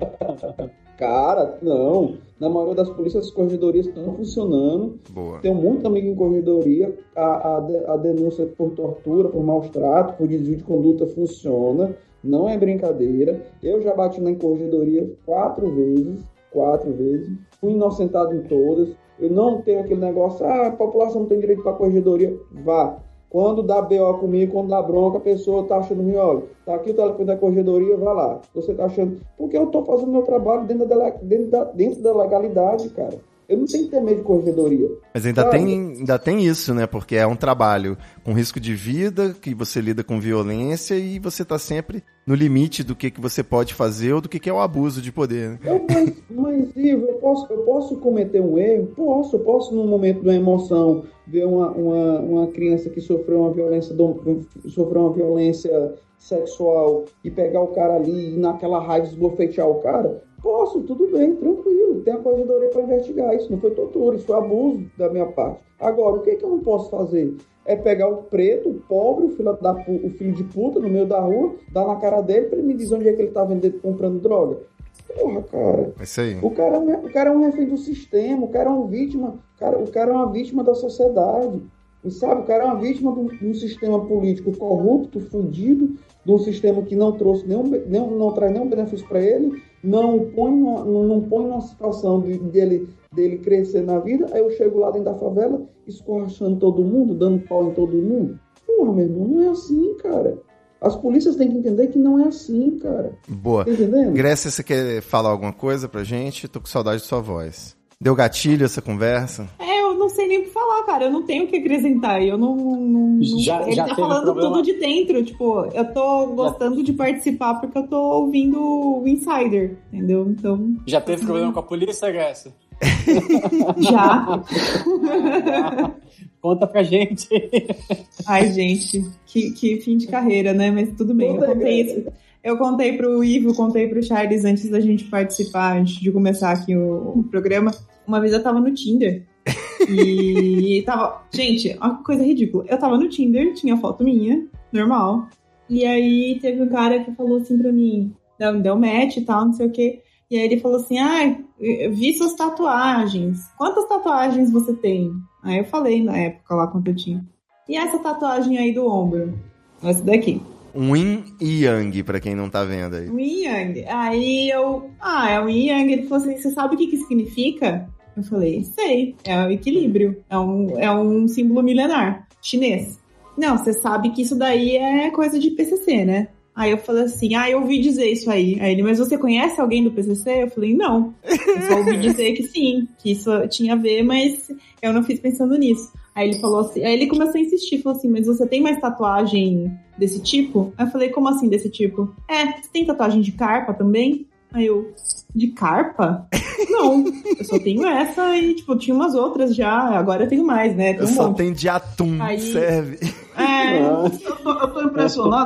Cara, não. Na maioria das polícias, as corregedorias estão funcionando. Boa. Tenho muito amigo em corredoria. A, a, a denúncia por tortura, por maus tratos, por desvio de conduta funciona. Não é brincadeira. Eu já bati na corregedoria quatro vezes. Quatro vezes. Fui inocentado em todas. Eu não tenho aquele negócio, ah, a população não tem direito para corregedoria. Vá. Quando dá BO comigo, quando dá bronca, a pessoa tá achando ruim, olha, tá aqui o telefone da corregedoria, vai lá. Você tá achando. Porque eu tô fazendo meu trabalho dentro da, dentro da, dentro da legalidade, cara. Eu não ter medo de corregedoria. Mas ainda Sabe? tem, ainda tem isso, né? Porque é um trabalho com risco de vida, que você lida com violência e você tá sempre no limite do que, que você pode fazer ou do que, que é o abuso de poder. né? Eu, mas, mas, Ivo, eu posso, eu posso cometer um erro? Posso, eu posso, num momento de uma emoção, ver uma, uma, uma criança que sofreu uma violência, sofreu uma violência sexual e pegar o cara ali e naquela raiva esbofetear o cara? Posso, tudo bem, tranquilo. Tem a corregedoria para investigar. Isso não foi tortura, isso foi abuso da minha parte. Agora, o que, que eu não posso fazer? É pegar o preto, o pobre, o filho, da, o filho de puta no meio da rua, dar na cara dele para ele me dizer onde é que ele tá vendendo, comprando droga. Porra, cara. É isso aí. O cara, é um- o cara é um refém do sistema, o cara é uma vítima, o cara, o cara é uma vítima da sociedade. E sabe, o cara é uma vítima de um, de um sistema político corrupto, fundido, de um sistema que não trouxe nenhum, nenhum não traz nenhum benefício para ele, não o põe numa, não, não põe numa situação de, dele, dele crescer na vida. Aí eu chego lá dentro da favela, escorrachando todo mundo, dando pau em todo mundo. Porra, meu irmão, não é assim, cara. As polícias têm que entender que não é assim, cara. Boa. Tá entendendo? Grécia, você quer falar alguma coisa pra gente? Tô com saudade de sua voz. Deu gatilho essa conversa? É, eu não sei nem o que falar, cara, eu não tenho o que acrescentar. Eu não. não- Já- ele já tá teve falando problema? tudo de dentro. Tipo, eu tô gostando de participar porque eu tô ouvindo o Insider, entendeu? Então, Já teve problema com a polícia, Grécia? já. Conta pra gente. Ai, gente, que, que fim de carreira, né? Mas tudo bem, eu contei isso. Eu contei pro Ivo, contei pro Charles antes da gente participar, antes de começar aqui o, o programa. Uma vez eu tava no Tinder. E tava. Gente, uma coisa ridícula. Eu tava no Tinder, tinha foto minha, normal. E aí teve um cara que falou assim pra mim, deu, deu match e tal, não sei o quê. E aí ele falou assim: eu vi suas tatuagens. Quantas tatuagens você tem? Aí eu falei na época lá quanto eu tinha. E essa tatuagem aí do ombro? Essa daqui. Um yin e yang, pra quem não tá vendo aí. O Yin Yang. Aí eu. Ah, é o Yin Yang. Ele falou assim: você sabe o que, que significa? Eu falei: sei. É o equilíbrio. É um, é um símbolo milenar chinês. Não, você sabe que isso daí é coisa de PCC, né? Aí eu falei assim: ah, eu ouvi dizer isso aí. Aí ele: mas você conhece alguém do PCC? Eu falei: não. Eu só ouvi dizer que sim, que isso tinha a ver, mas eu não fiz pensando nisso. Aí ele falou assim, aí ele começou a insistir, falou assim, mas você tem mais tatuagem desse tipo? Aí eu falei, como assim desse tipo? É, você tem tatuagem de carpa também? Aí eu, de carpa? Não, eu só tenho essa e, tipo, tinha umas outras já, agora eu tenho mais, né? Tem Eu um só monte. tenho de atum, Aí- serve. É, Eu tô, eu tô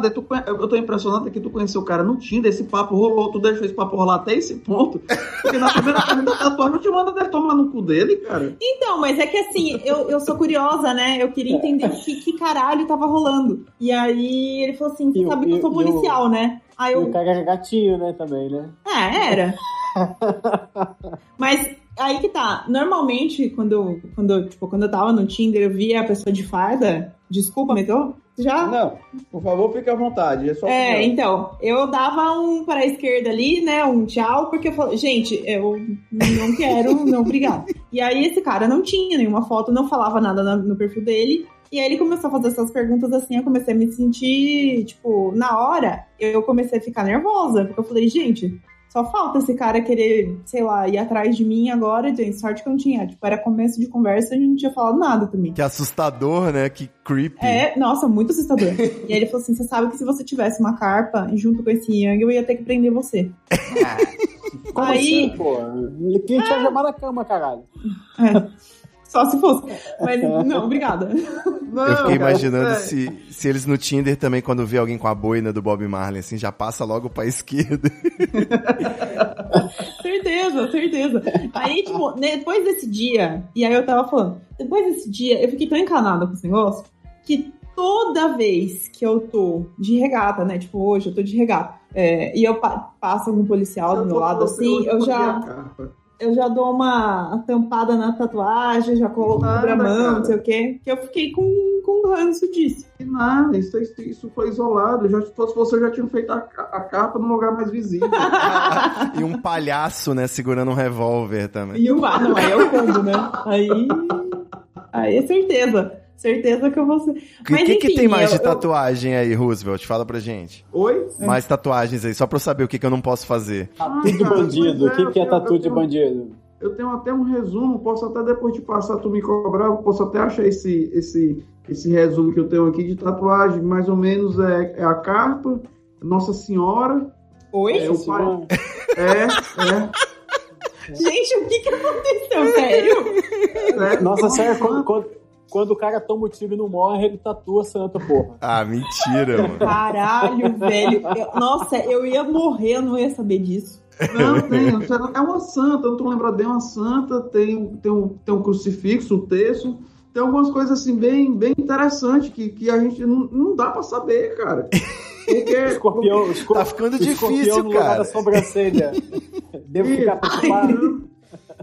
é tu conhe- eu tô impressionado que tu conheceu o cara no Tinder, esse papo rolou, tu deixou esse papo rolar até esse ponto. Porque na primeira pergunta da tatuagem não te manda deve tomar no cu dele, cara. Então, mas é que assim, eu, eu sou curiosa, né? Eu queria entender o que, que caralho tava rolando. E aí ele falou assim: você sabe que eu sou policial, né? Aí E o eu. cara era gatinho, né, também, né? É, era. Mas aí que tá. Normalmente, quando eu, quando, tipo, quando eu tava no Tinder, eu via a pessoa de farda. Desculpa, mas eu já. Não, por favor, fique à vontade. É É, então, eu dava um para a esquerda ali, né, um tchau, porque eu falei, gente, eu não quero, não, obrigado. E aí esse cara não tinha nenhuma foto, não falava nada na- no perfil dele, e aí ele começou a fazer essas perguntas assim, eu comecei a me sentir, tipo, na hora, eu comecei a ficar nervosa, porque eu falei, gente, só falta esse cara querer, sei lá, ir atrás de mim agora, gente, sorte que eu não tinha, tipo, era começo de conversa e a gente não tinha falado nada também. Que assustador, né? Que creepy. É, nossa, muito assustador. e aí ele falou assim: você sabe que se você tivesse uma carpa junto com esse Yang, eu ia ter que prender você. Como Aí- assim, pô? Quem tinha chamado a cama, caralho? Só se fosse. Mas não, obrigada. Não, Eu fiquei cara, imaginando é. se, se eles no Tinder também, quando vê alguém com a boina do Bob Marley, assim, já passa logo pra esquerda. certeza, certeza. Aí, tipo, depois desse dia, e aí eu tava falando, depois desse dia, eu fiquei tão encanada com esse negócio que toda vez que eu tô de regata, né? Tipo, hoje eu tô de regata. é, e eu pa- passo algum policial do meu lado assim, eu já. Eu já dou uma tampada na tatuagem, já coloco Nada, a mão, cara. não sei o quê. Que eu fiquei com, com ranço disso. Que nada, isso, isso, isso foi isolado. Já, se fosse você, já tinha feito a, a capa num lugar mais visível. e um palhaço, né, segurando um revólver também. E o ah, não, aí é o combo, né? Aí. Aí é certeza. Certeza que eu vou ser. O Mas, que, que enfim, tem mais eu- de eu- tatuagem aí, Roosevelt? Fala pra gente. Oi? Mais tatuagens aí, só pra eu saber o que, que eu não posso fazer. Tatu de cara, bandido. O que, é, que é eu- tatu eu de bandido? Eu tenho até um resumo, posso até depois de passar tu me cobrar, eu posso até achar esse, esse, esse resumo que eu tenho aqui de tatuagem, mais ou menos é, é a carpa, Nossa Senhora, Oi? É, o pai- é, é, Gente, o que que aconteceu? Sério? é Nossa, Santa. quando, quando, quando o cara toma o tiro e não morre, ele tatua santa, porra. Ah, mentira, mano. Caralho, velho. Eu- nossa, eu ia morrer, eu não ia saber disso. Não, tem, é uma santa, eu não tô lembrado bem, é uma santa, tem, tem, um, tem um crucifixo, um terço, tem algumas coisas assim bem, bem interessantes que, que a gente não, não dá pra saber, cara. Porque, Escorpião, escor- Tá ficando escorpião difícil, no lugar cara. da sobrancelha. Devo ficar preocupado.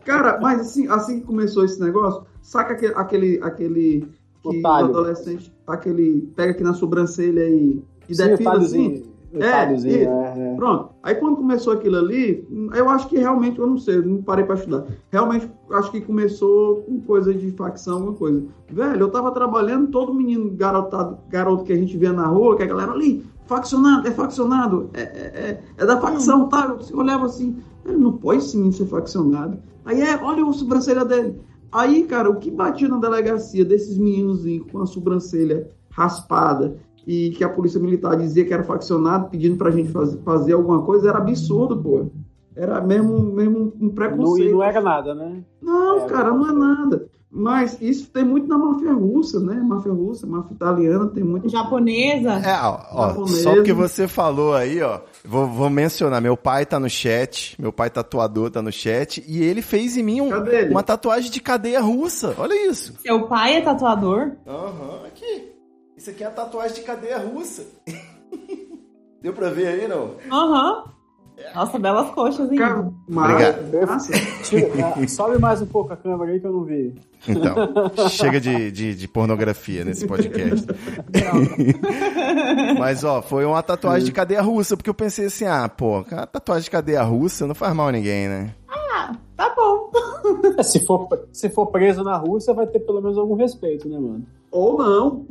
Cara, mas assim, assim que começou esse negócio, saca aquele, aquele, aquele que o adolescente, aquele, pega aqui na sobrancelha e, e Sim, defila assim? É, isso. é, é. Pronto. Aí quando começou aquilo ali, eu acho que realmente, eu não sei, eu não parei pra estudar. Realmente, acho que começou com coisa de facção, alguma coisa. Velho, eu tava trabalhando, todo menino garotado, garoto que a gente via na rua, que a galera ali, faccionado, é faccionado, é, é, é, é da facção, tá? Eu olhava assim, "Ele não pode sim ser faccionado. Aí é, olha o sobrancelha dele. Aí, cara, o que batia na delegacia desses meninos com a sobrancelha raspada e que a polícia militar dizia que era faccionado, pedindo pra gente fazer, fazer alguma coisa, era absurdo, pô. Era mesmo, mesmo um preconceito. Não, não era nada, né? Não, é, cara, não é nada. Mas isso tem muito na máfia russa, né? Máfia russa, máfia italiana, tem muito. Japonesa. É, ó, ó Japonesa. só porque você falou aí, ó. Vou, vou, mencionar. Meu pai tá no chat. Meu pai tatuador tá no chat. E ele fez em mim um, uma tatuagem de cadeia russa. Olha isso. Seu pai é tatuador? Aham, uhum, aqui. Isso aqui é a tatuagem de cadeia russa. Deu pra ver aí, não? Aham. Uhum. Nossa, belas coxas, hein? Cara, Obrigado. sobe mais um pouco a câmera aí que eu não vi. Então, chega de, de, de pornografia nesse podcast. Mas, ó, foi uma tatuagem de cadeia russa, porque eu pensei assim, ah, pô, tatuagem de cadeia russa não faz mal a ninguém, né? Ah, tá bom. se, for, se for preso na Rússia, vai ter pelo menos algum respeito, né, mano? Ou não.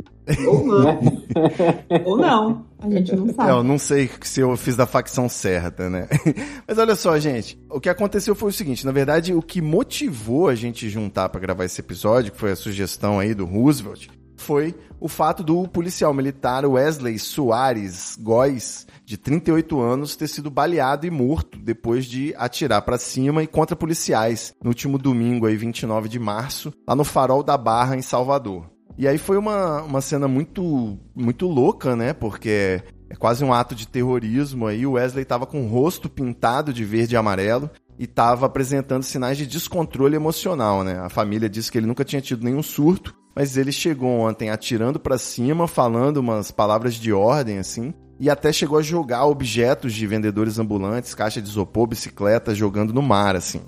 Ou não. Ou não. A gente não sabe. É, eu não sei se eu fiz da facção certa, né? Mas olha só, gente. O que aconteceu foi o seguinte: na verdade, o que motivou a gente juntar para gravar esse episódio, que foi a sugestão aí do Roosevelt, foi o fato do policial militar Wesley Soares Góes, de 38 anos, ter sido baleado e morto depois de atirar para cima e contra policiais no último domingo, aí, 29 de março, lá no Farol da Barra, em Salvador. E aí foi uma, uma cena muito, muito louca, né? Porque é quase um ato de terrorismo aí. O Wesley tava com o rosto pintado de verde e amarelo e estava apresentando sinais de descontrole emocional, né? A família disse que ele nunca tinha tido nenhum surto, mas ele chegou ontem atirando para cima, falando umas palavras de ordem assim, e até chegou a jogar objetos de vendedores ambulantes, caixa de isopor, bicicleta, jogando no mar assim.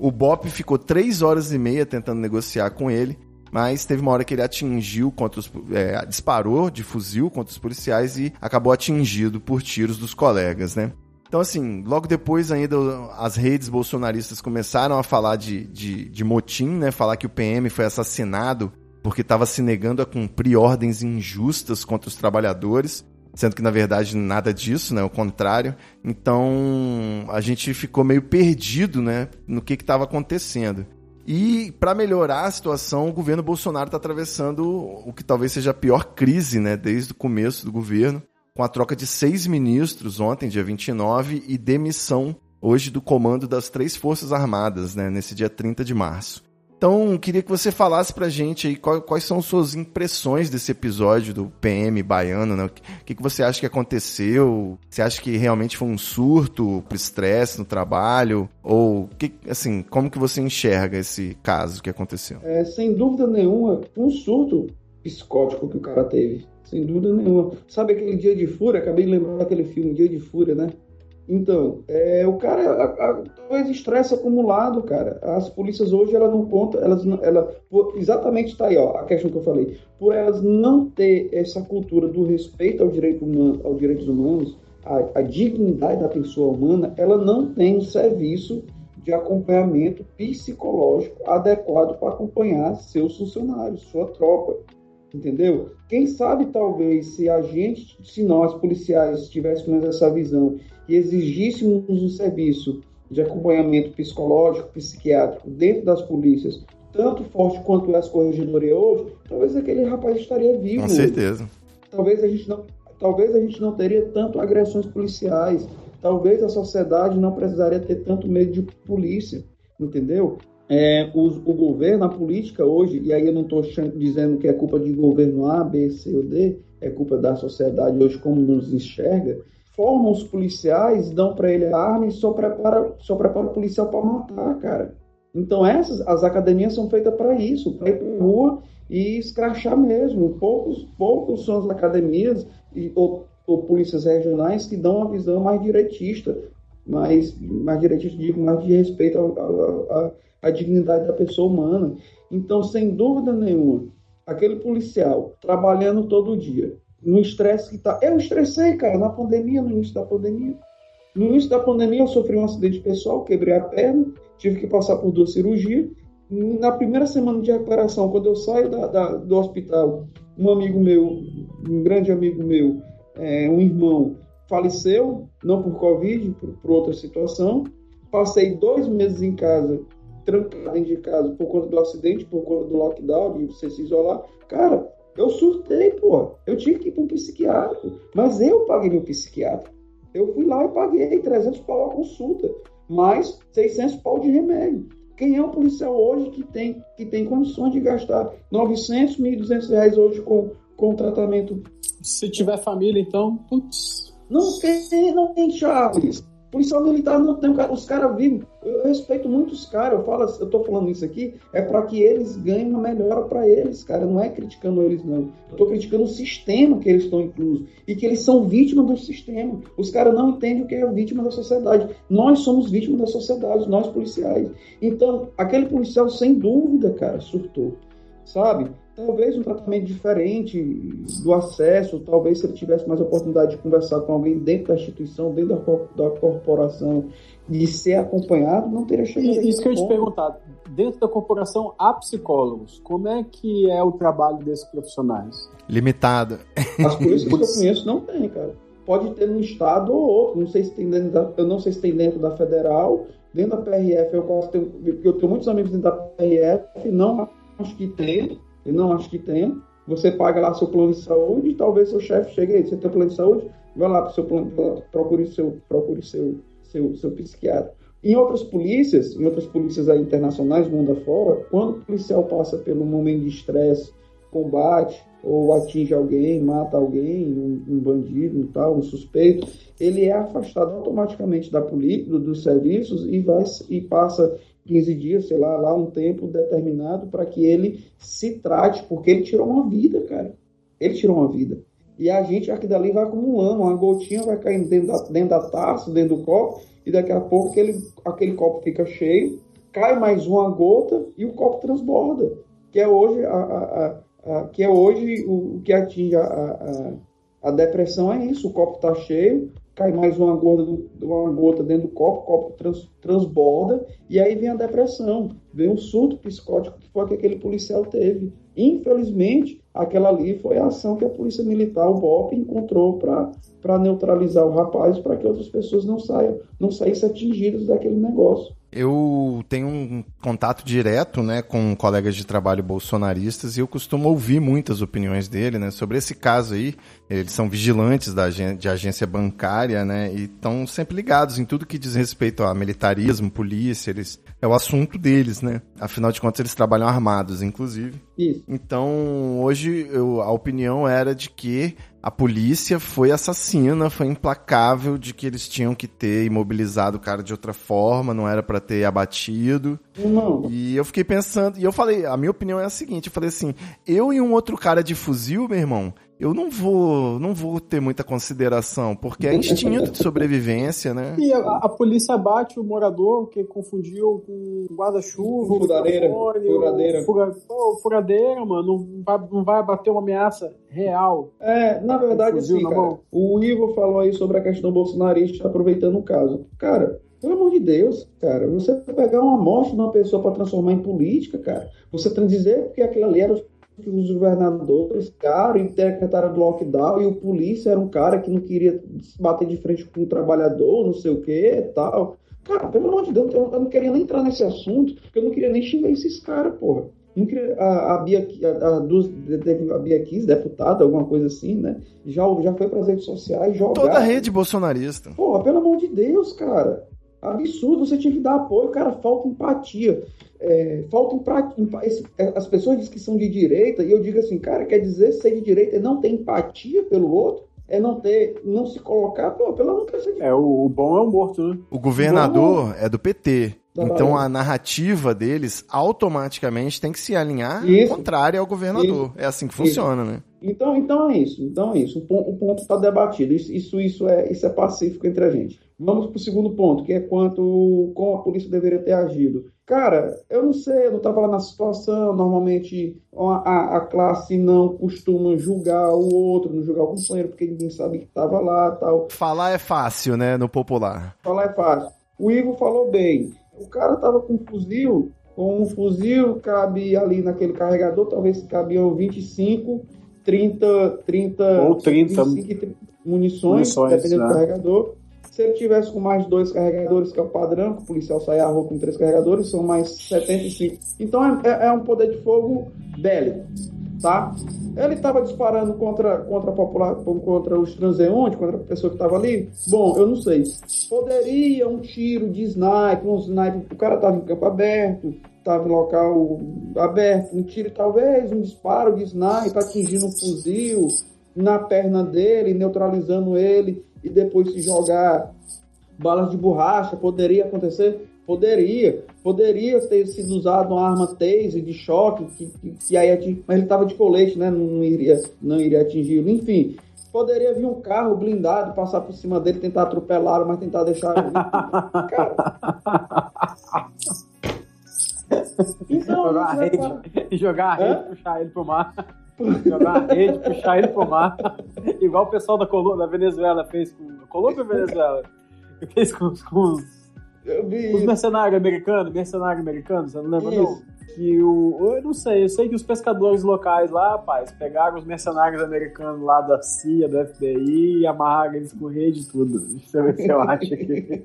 O Bop ficou três horas e meia tentando negociar com ele, mas teve uma hora que ele atingiu contra os. É, disparou de fuzil contra os policiais e acabou atingido por tiros dos colegas, né? Então, assim, logo depois ainda as redes bolsonaristas começaram a falar de, de, de motim, né? Falar que o PM foi assassinado porque estava se negando a cumprir ordens injustas contra os trabalhadores, sendo que na verdade nada disso, né? O contrário. Então a gente ficou meio perdido, né? No que estava acontecendo. E para melhorar a situação, o governo Bolsonaro está atravessando o que talvez seja a pior crise, né, desde o começo do governo, com a troca de seis ministros ontem, dia 29, e demissão hoje do comando das três Forças Armadas, né, nesse dia 30 de março. Então, queria que você falasse pra gente aí quais, quais são suas impressões desse episódio do PM baiano, né? O que, que você acha que aconteceu? Você acha que realmente foi um surto por estresse no trabalho? Ou, que, assim, como que você enxerga esse caso que aconteceu? É, sem dúvida nenhuma, um surto psicótico que o cara teve. Sem dúvida nenhuma. Sabe aquele Dia de Fúria? Acabei de lembrar daquele filme, Dia de Fúria, né? Então, é, o cara, talvez estresse acumulado, cara. As polícias hoje, elas não contam, elas, ela, exatamente está aí, ó, a questão que eu falei. Por elas não ter essa cultura do respeito ao direito humano, aos direitos humanos, a, a dignidade da pessoa humana, ela não tem um serviço de acompanhamento psicológico adequado para acompanhar seus funcionários, sua tropa entendeu? Quem sabe talvez se a gente, se nós policiais tivéssemos essa visão e exigíssemos um serviço de acompanhamento psicológico, psiquiátrico dentro das polícias, tanto forte quanto as corregedorias hoje, talvez aquele rapaz estaria vivo. Com certeza. Talvez a gente não, talvez a gente não teria tanto agressões policiais. Talvez a sociedade não precisaria ter tanto medo de polícia, entendeu? É, o, governo, a política hoje, e aí eu não estou dizendo que é culpa de governo A, B, C ou D, é culpa da sociedade hoje como nos enxerga, formam os policiais, dão para ele a arma e só prepara, só prepara o policial para matar, cara. Então essas, as academias são feitas para isso, para ir para rua e escrachar mesmo. Poucos, poucos são as academias e, ou, ou polícias regionais que dão uma visão mais direitista, mais, mais direitista, digo, mais de respeito à dignidade da pessoa humana. Então, sem dúvida nenhuma, aquele policial trabalhando todo dia, no estresse que tá. Eu estressei, cara, na pandemia, no início da pandemia. No início da pandemia, eu sofri um acidente pessoal, quebrei a perna, tive que passar por duas cirurgias. Na primeira semana de recuperação, quando eu saio da, da, do hospital, um amigo meu, um grande amigo meu, é, um irmão, faleceu, não por Covid, por, por outra situação. Passei dois meses em casa trancado dentro de casa por conta do acidente, por conta do lockdown, de você se isolar. Cara, eu surtei, pô. Eu tinha que ir para um psiquiatra. Mas eu paguei meu psiquiatra. Eu fui lá e paguei 300 pau a consulta, mais 600 pau de remédio. Quem é um policial hoje que tem, que tem condições de gastar 900, 1.200 reais hoje com, com tratamento? Se tiver família, então, putz. Não tem, não tem, Charles. Policial militar não tem, os caras vivem. Eu respeito muito os caras, eu falo, eu tô falando isso aqui, é para que eles ganhem uma melhora para eles, cara. Não é criticando eles, não. Eu tô criticando o sistema que eles estão inclusos e que eles são vítimas do sistema. Os caras não entendem o que é vítima da sociedade. Nós somos vítimas da sociedade, nós policiais. Então, aquele policial, sem dúvida, cara, surtou, sabe? Talvez um tratamento diferente do acesso, talvez se ele tivesse mais oportunidade de conversar com alguém dentro da instituição, dentro da, da corporação, de ser acompanhado, não teria chegado. Isso que eu ia te perguntar, dentro da corporação há psicólogos, como é que é o trabalho desses profissionais? Limitado. As polícias que eu conheço não tem, cara. Pode ter no estado ou outro, não sei se tem dentro da, eu não sei se tem dentro da federal, dentro da PRF eu posso ter, eu tenho muitos amigos dentro da PRF, não acho que tem, eu não acho que tem. Você paga lá seu plano de saúde e talvez seu chefe chegue aí. Você tem plano de saúde? Vai lá para o seu plano, procure seu, procure seu, seu, seu psiquiatra. Em outras polícias, em outras polícias internacionais, mundo afora, quando o policial passa pelo momento de estresse, combate, ou atinge alguém, mata alguém, um, um bandido, um tal, um suspeito, ele é afastado automaticamente da polícia, do, dos serviços e vai e passa 15 dias, sei lá, lá um tempo determinado para que ele se trate, porque ele tirou uma vida, cara. Ele tirou uma vida. E a gente aqui dali vai acumulando, uma gotinha vai caindo dentro da, dentro da taça, dentro do copo, e daqui a pouco aquele, aquele copo fica cheio, cai mais uma gota e o copo transborda. Que é hoje, a, a, a, que é hoje o, o que atinge a, a, depressão é isso, o copo está cheio, cai mais uma gota, uma gota dentro do copo, o copo trans, transborda, e aí vem a depressão, vem o surto psicótico que foi que aquele policial teve. Infelizmente, aquela ali foi a ação que a Polícia Militar, o BOP, encontrou para neutralizar o rapaz, para que outras pessoas não saiam, não saíssem atingidas daquele negócio. Eu tenho um contato direto, né, com colegas de trabalho bolsonaristas e eu costumo ouvir muitas opiniões dele, né, sobre esse caso aí. Eles são vigilantes da de agência bancária, né, e estão sempre ligados em tudo que diz respeito a militarismo, polícia, eles é o assunto deles, né? Afinal de contas, eles trabalham armados, inclusive. Isso. Então, hoje eu, a opinião era de que a polícia foi assassina, foi implacável de que eles tinham que ter imobilizado o cara de outra forma, não era para ter abatido. Não. E eu fiquei pensando, e eu falei, a minha opinião é a seguinte, eu falei assim, eu e um outro cara de fuzil, meu irmão, eu não vou, não vou ter muita consideração, porque é instinto de sobrevivência, né? E a, a polícia bate o morador que confundiu com guarda-chuva, furadeira, furadeira. Fura, oh, furadeira, mano, não vai, não vai bater uma ameaça real. É, na verdade, assim, cara, o Ivo falou aí sobre a questão bolsonarista, aproveitando o caso. Cara, pelo amor de Deus, cara, você pegar uma morte de uma pessoa para transformar em política, cara, você dizer que aquilo ali era que os governadores ficaram interpretaram do lockdown e o polícia era um cara que não queria bater de frente com o trabalhador, não sei o que tal. Cara, pelo amor de Deus, eu não queria nem entrar nesse assunto, porque eu não queria nem xingar esses caras, porra. Não queria, a, a, Bia, a, a, dos, a Bia Kiss, deputada, alguma coisa assim, né? Já, já foi para as redes sociais jogar. Toda a rede bolsonarista. Porra, pelo amor de Deus, cara. Absurdo, você tinha que dar apoio, cara, falta empatia é, falta empatia. É, as pessoas dizem que são de direita, e eu digo assim, cara, quer dizer ser de direita é não ter empatia pelo outro? É não ter, não se colocar, pô, pelo amor de Deus. É, o, o bom é o morto, né? O governador é do PT. Então a narrativa deles automaticamente tem que se alinhar isso, contrária ao governador. Isso, é assim que funciona, isso. né? Então, então é isso. Então é isso. O ponto está debatido. Isso, isso, isso, é, isso é pacífico entre a gente. Vamos para o segundo ponto, que é quanto como a polícia deveria ter agido. Cara, eu não sei, eu não estava lá na situação. Normalmente a, a, classe não costuma julgar o outro, não julgar o companheiro, porque ninguém sabe que estava lá tal. Falar é fácil, né, no popular. Falar é fácil. O Ivo falou bem. O cara tava com um fuzil, com um fuzil cabe ali naquele carregador, talvez cabiam 25, 30, 30, ou 30 25, 30 munições, munições, dependendo né? do carregador. Se ele tivesse com mais dois carregadores, que é o padrão, que o policial sai à rua com três carregadores, são mais 75. Então é, é, é um poder de fogo bélico, tá? Ele estava disparando contra, contra a população, contra os transeuntes, contra a pessoa que estava ali? Bom, eu não sei. Poderia um tiro de sniper, um sniper, o cara estava em campo aberto, estava em local aberto, um tiro talvez, um disparo de sniper atingindo um fuzil na perna dele, neutralizando ele e depois se jogar balas de borracha, poderia acontecer? Poderia. Poderia ter sido usado uma arma taser de choque, que, que, que aí ating... mas ele estava de colete, né? Não, não, iria, não iria atingi-lo. Enfim, poderia vir um carro blindado, passar por cima dele, tentar atropelá-lo, mas tentar deixar ele. Cara. Então, jogar a rede, é... jogar a rede, puxar ele pro mar. Jogar a rede, puxar ele pro mar. Igual o pessoal da, Colômbia, da Venezuela fez com. Colômbia ou Venezuela? Fez com, com os os mercenários americanos, mercenário americano, você não lembra Isso. não? Que o. Eu não sei, eu sei que os pescadores locais lá, rapaz, pegaram os mercenários americanos lá da CIA, do FBI e amarraram eles com rede e tudo. Deixa eu ver se eu acho aqui.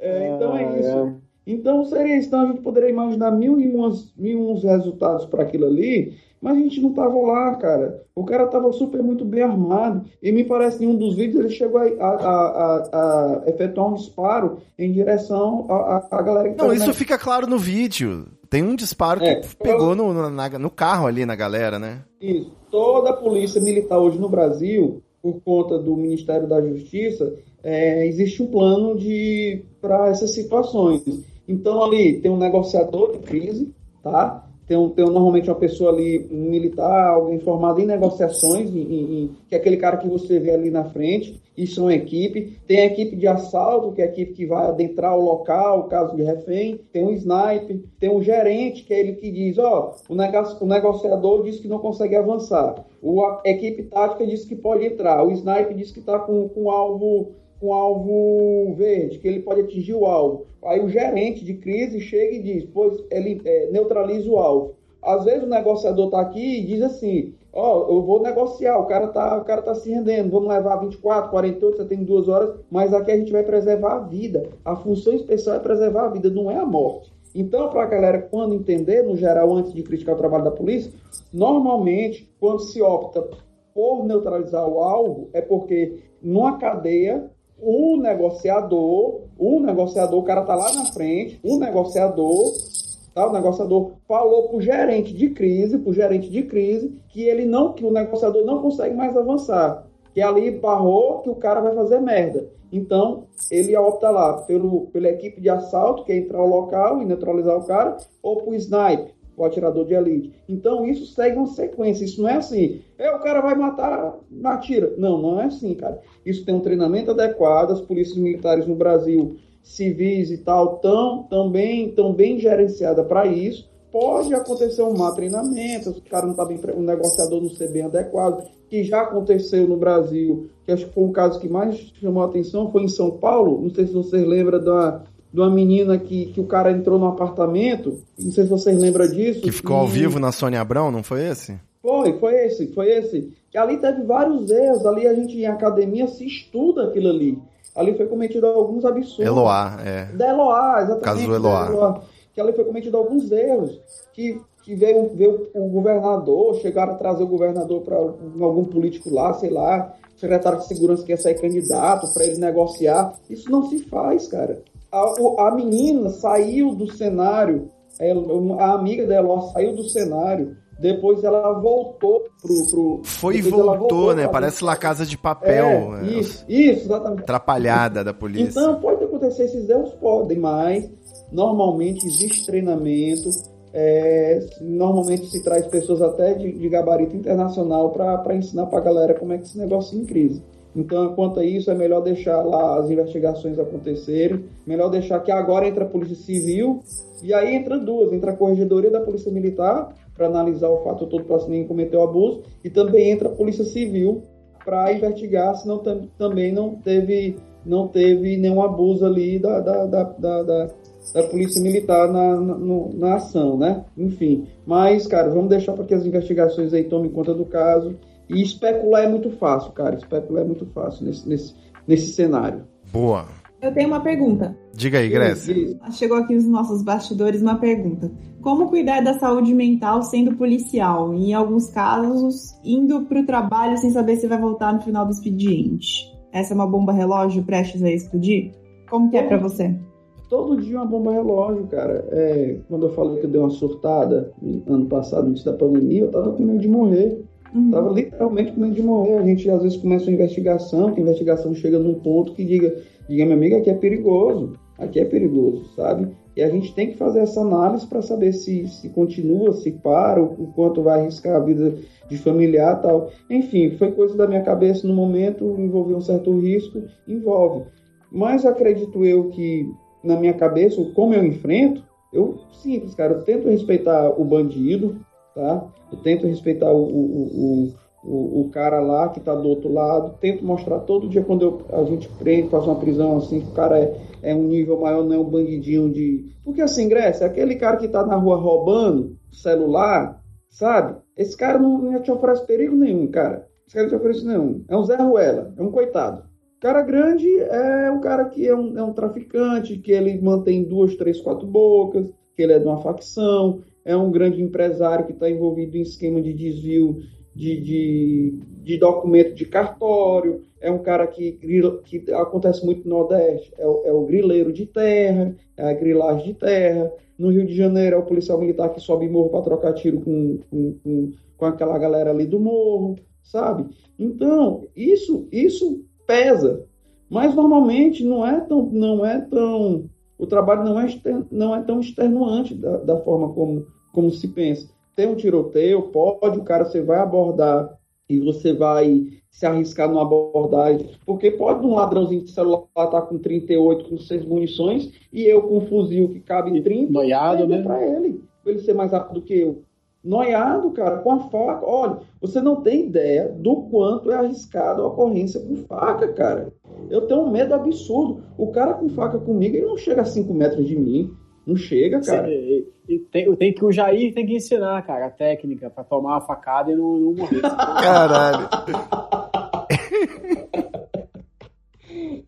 É, então é isso. É. Então seria isso. Então a gente poderia imaginar mil e, umas, mil e uns resultados para aquilo ali mas a gente não tava lá, cara. O cara tava super muito bem armado. E me parece que em um dos vídeos ele chegou a, a, a, a efetuar um disparo em direção à galera que Não, isso na... fica claro no vídeo. Tem um disparo é, que pegou no, no, na, no carro ali na galera, né? Isso. Toda a polícia militar hoje no Brasil, por conta do Ministério da Justiça, é, existe um plano de para essas situações. Então ali tem um negociador de crise, tá? Tem, um, tem um, normalmente uma pessoa ali, um militar, alguém formado em negociações, em, em, que é aquele cara que você vê ali na frente, isso é uma equipe. Tem a equipe de assalto, que é a equipe que vai adentrar o local, caso de refém. Tem um sniper, tem um gerente, que é ele que diz, ó, o, o negociador disse que não consegue avançar. O, a equipe tática disse que pode entrar. O sniper disse que está com, com alvo com alvo verde, que ele pode atingir o alvo. Aí o gerente de crise chega e diz, pois ele é, neutraliza o alvo. Às vezes o negociador está aqui e diz assim, ó, oh, eu vou negociar, o cara tá, o cara tá se rendendo, vamos levar 24, 48, você tem duas horas, mas aqui a gente vai preservar a vida. A função especial é preservar a vida, não é a morte. Então, para a galera, quando entender, no geral, antes de criticar o trabalho da polícia, normalmente, quando se opta por neutralizar o alvo, é porque numa cadeia o negociador, o negociador, o cara tá lá na frente, o negociador, tá? O negociador falou pro gerente de crise, pro gerente de crise, que ele não, que o negociador não consegue mais avançar, que ali barrou que o cara vai fazer merda. Então, ele opta lá pelo, pela equipe de assalto, que é entrar ao local e neutralizar o cara, ou pro sniper, o atirador de elite. Então isso segue uma sequência. Isso não é assim, é o cara vai matar, atira. Não, não é assim, cara. Isso tem um treinamento adequado. As polícias militares no Brasil, civis e tal, tão, tão bem, tão bem gerenciada para isso. Pode acontecer um mau treinamento, o cara não tá bem, o negociador não ser bem adequado, que já aconteceu no Brasil, que acho que foi um caso que mais chamou a atenção, foi em São Paulo. Não sei se vocês lembram da de uma menina que, que o cara entrou no apartamento, não sei se vocês lembram disso. Que ficou e... ao vivo na Sônia Abrão, não foi esse? Foi, foi esse, foi esse. Que ali teve vários erros, ali a gente em academia se estuda aquilo ali. Ali foi cometido alguns absurdos. Eloá, é. Da Eloá, exatamente. Caso Eloá. Eloá. Que ali foi cometido alguns erros. Que, que veio, veio o governador, chegaram a trazer o governador para algum político lá, sei lá, secretário de segurança que ia sair candidato para ele negociar. Isso não se faz, cara a, a menina saiu do cenário, a amiga dela saiu do cenário, depois ela voltou pro. pro Foi e voltou, voltou, né? Parece lá Casa de Papel. É, né? Isso, isso, exatamente. Atrapalhada da polícia. Então, pode acontecer, esses erros podem, mas normalmente existe treinamento. É, normalmente se traz pessoas até de, de gabarito internacional para ensinar para a galera como é que esse negócio é em crise. Então, quanto a isso, é melhor deixar lá as investigações acontecerem, melhor deixar que agora entra a Polícia Civil, e aí entra duas, entra a Corregedoria da Polícia Militar, para analisar o fato todo para se ninguém cometeu abuso, e também entra a Polícia Civil para investigar se não, também não teve, não teve nenhum abuso ali da, da, da, da, da da polícia militar na, na, na, ação, né? Enfim, mas, cara, vamos deixar para que as investigações aí tomem conta do caso e especular é muito fácil, cara. Especular é muito fácil. Nesse, nesse, nesse cenário. Boa. Eu tenho uma pergunta. Diga aí, Grécia. Diz- Chegou aqui nos nossos bastidores uma pergunta. Como cuidar da saúde mental sendo policial? Em alguns casos, indo pro trabalho sem saber se vai voltar no final do expediente. Essa é uma bomba relógio prestes a explodir? Como que é pra você? Todo dia uma bomba relógio, cara. É, quando eu falei que eu dei uma surtada ano passado, antes da pandemia, eu tava com medo de morrer. Uhum. Tava literalmente com medo de morrer. A gente às vezes começa uma investigação, que a investigação chega num ponto que diga, diga, minha amiga, aqui é perigoso. Aqui é perigoso, sabe? E a gente tem que fazer essa análise para saber se, se continua, se para, o, quanto vai arriscar a vida de familiar tal. Enfim, foi coisa da minha cabeça no momento, envolveu um certo risco, envolve. Mas acredito eu que na minha cabeça, como eu enfrento, eu simples, cara, eu tento respeitar o bandido, tá? Eu tento respeitar o, o, o, o, o cara lá que tá do outro lado, tento mostrar todo dia quando eu, a gente prende, faz uma prisão assim, que o cara é, é um nível maior, não é um bandidinho de. Porque assim, Grécia, aquele cara que tá na rua roubando celular, sabe? Esse cara não, não te oferece perigo nenhum, cara. Esse cara não te oferece nenhum. É um Zé Ruela, é um coitado. Cara grande é um cara que é um, é um traficante, que ele mantém duas, três, quatro bocas, que ele é de uma facção, é um grande empresário que está envolvido em esquema de desvio de, de, de documento de cartório, é um cara que, que acontece muito no Nordeste, é o, é o grileiro de terra, é a grilagem de terra. No Rio de Janeiro é o policial militar que sobe morro para trocar tiro com, com, com, com aquela galera ali do morro, sabe? Então, isso, isso pesa. Mas normalmente não é tão, não é tão, o trabalho não é, não é tão extenuante da, da forma como, como se pensa. Tem um tiroteio, pode, o cara você vai abordar e você vai se arriscar numa abordagem, porque pode um ladrãozinho de celular estar tá com 38, com 6 munições, e eu com um fuzil que cabe em 30, Noiado, né? para ele, para ele ser mais rápido que eu. Noiado, cara, com a faca. Olha, você não tem ideia do quanto é arriscado a ocorrência com faca, cara. Eu tenho um medo absurdo. O cara com faca comigo, ele não chega a 5 metros de mim. Não chega, cara. E, e tem, tem que o Jair tem que ensinar, cara, a técnica pra tomar a facada e não, não morrer. Caralho.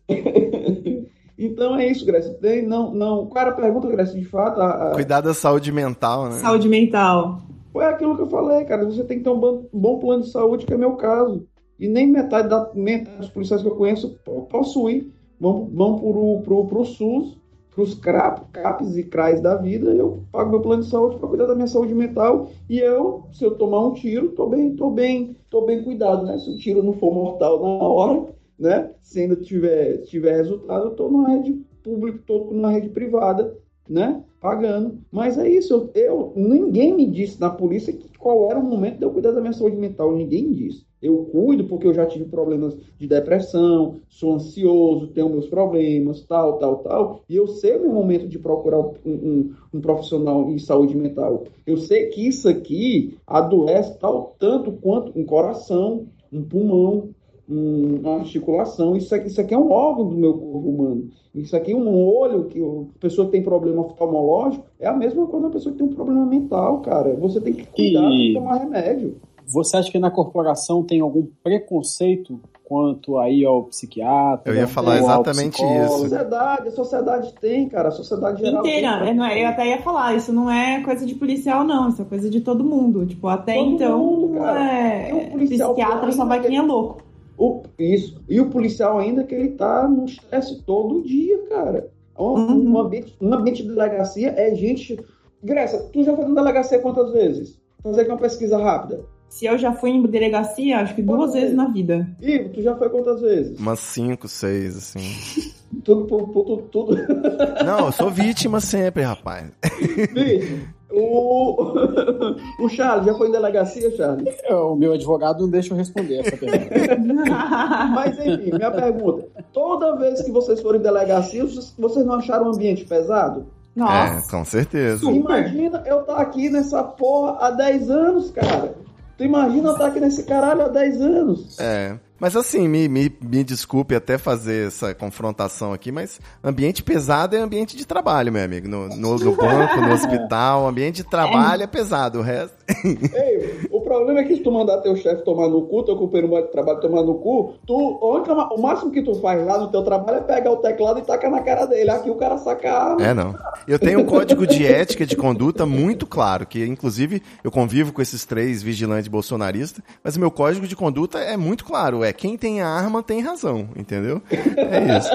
então é isso, Grécia. Tem, não, não. Qual era a pergunta, Grécia? De fato, a, a... Cuidar da saúde mental, né? Saúde mental. Foi aquilo que eu falei, cara. Você tem que ter um bom, bom plano de saúde, que é meu caso. E nem metade, da, metade dos policiais que eu conheço possuem. Vão, vão pro, pro, pro SUS, pros CAPs e CRAs da vida. Eu pago meu plano de saúde para cuidar da minha saúde mental. E eu, se eu tomar um tiro, tô bem, tô bem, tô bem cuidado, né? Se o tiro não for mortal na hora, né? Se ainda tiver, tiver resultado, eu tô numa rede pública, tô numa rede privada, né? Pagando. Mas é isso, eu, eu, ninguém me disse na polícia que qual era o momento de eu cuidar da minha saúde mental. Ninguém disse. Eu cuido porque eu já tive problemas de depressão, sou ansioso, tenho meus problemas, tal, tal, tal. E eu sei o meu momento de procurar um, um, um profissional em saúde mental. Eu sei que isso aqui adoece tal, tanto quanto um coração, um pulmão, uma articulação. Isso aqui, isso aqui é um órgão do meu corpo humano. Isso aqui é um olho, que a pessoa que tem problema oftalmológico, é a mesma coisa da pessoa que tem um problema mental, cara. Você tem que cuidar, E- tem que tomar remédio. Você acha que na corporação tem algum preconceito quanto aí ao psiquiatra? Eu ia falar exatamente psicólogo? A isso. sociedade, a sociedade tem, cara. A sociedade geral Inteira. tem. É, não é- eu até ia falar, isso não é coisa de policial, não. Isso é coisa de todo mundo. Tipo, até Todo então, mundo, cara. é, um policial psiquiatra só vai que- quem é louco. O- isso. E o policial ainda que ele tá no estresse todo dia, cara. Um, Uhum. um ambiente, um ambiente de delegacia é gente. Grécia, tu já foi na delegacia quantas vezes? Fazer aqui uma pesquisa rápida. Se eu já fui em delegacia, acho que duas vezes vezes? na vida. Ivo, tu já foi quantas vezes? Umas 5, 6, assim. Tudo, tudo, tudo. Não, eu sou vítima sempre, rapaz. Bicho, o, o Charles já foi em delegacia, Charles? É, O meu advogado não deixa eu responder essa pergunta. Mas enfim, minha pergunta: toda vez que vocês forem em delegacia, vocês- não acharam o ambiente pesado? Nossa. É, com certeza. Super. Imagina eu estar aqui nessa porra há 10 anos, cara. Tu imagina eu estar aqui nesse caralho há 10 anos. É. Mas assim, me, me, me desculpe até fazer essa confrontação aqui, mas ambiente pesado é ambiente de trabalho, meu amigo. No, no, no banco, no hospital, ambiente de trabalho é pesado. O resto. Ei, o problema é que se tu mandar teu chefe tomar no cu, teu companheiro de trabalho tomar no cu, tu, o máximo que tu faz lá no teu trabalho é pegar o teclado e tacar na cara dele. Aqui o cara saca a arma. É, não. Eu tenho um código de ética de conduta muito claro, que inclusive eu convivo com esses três vigilantes bolsonaristas, mas o meu código de conduta é muito claro, é quem tem a arma tem razão, entendeu? É isso.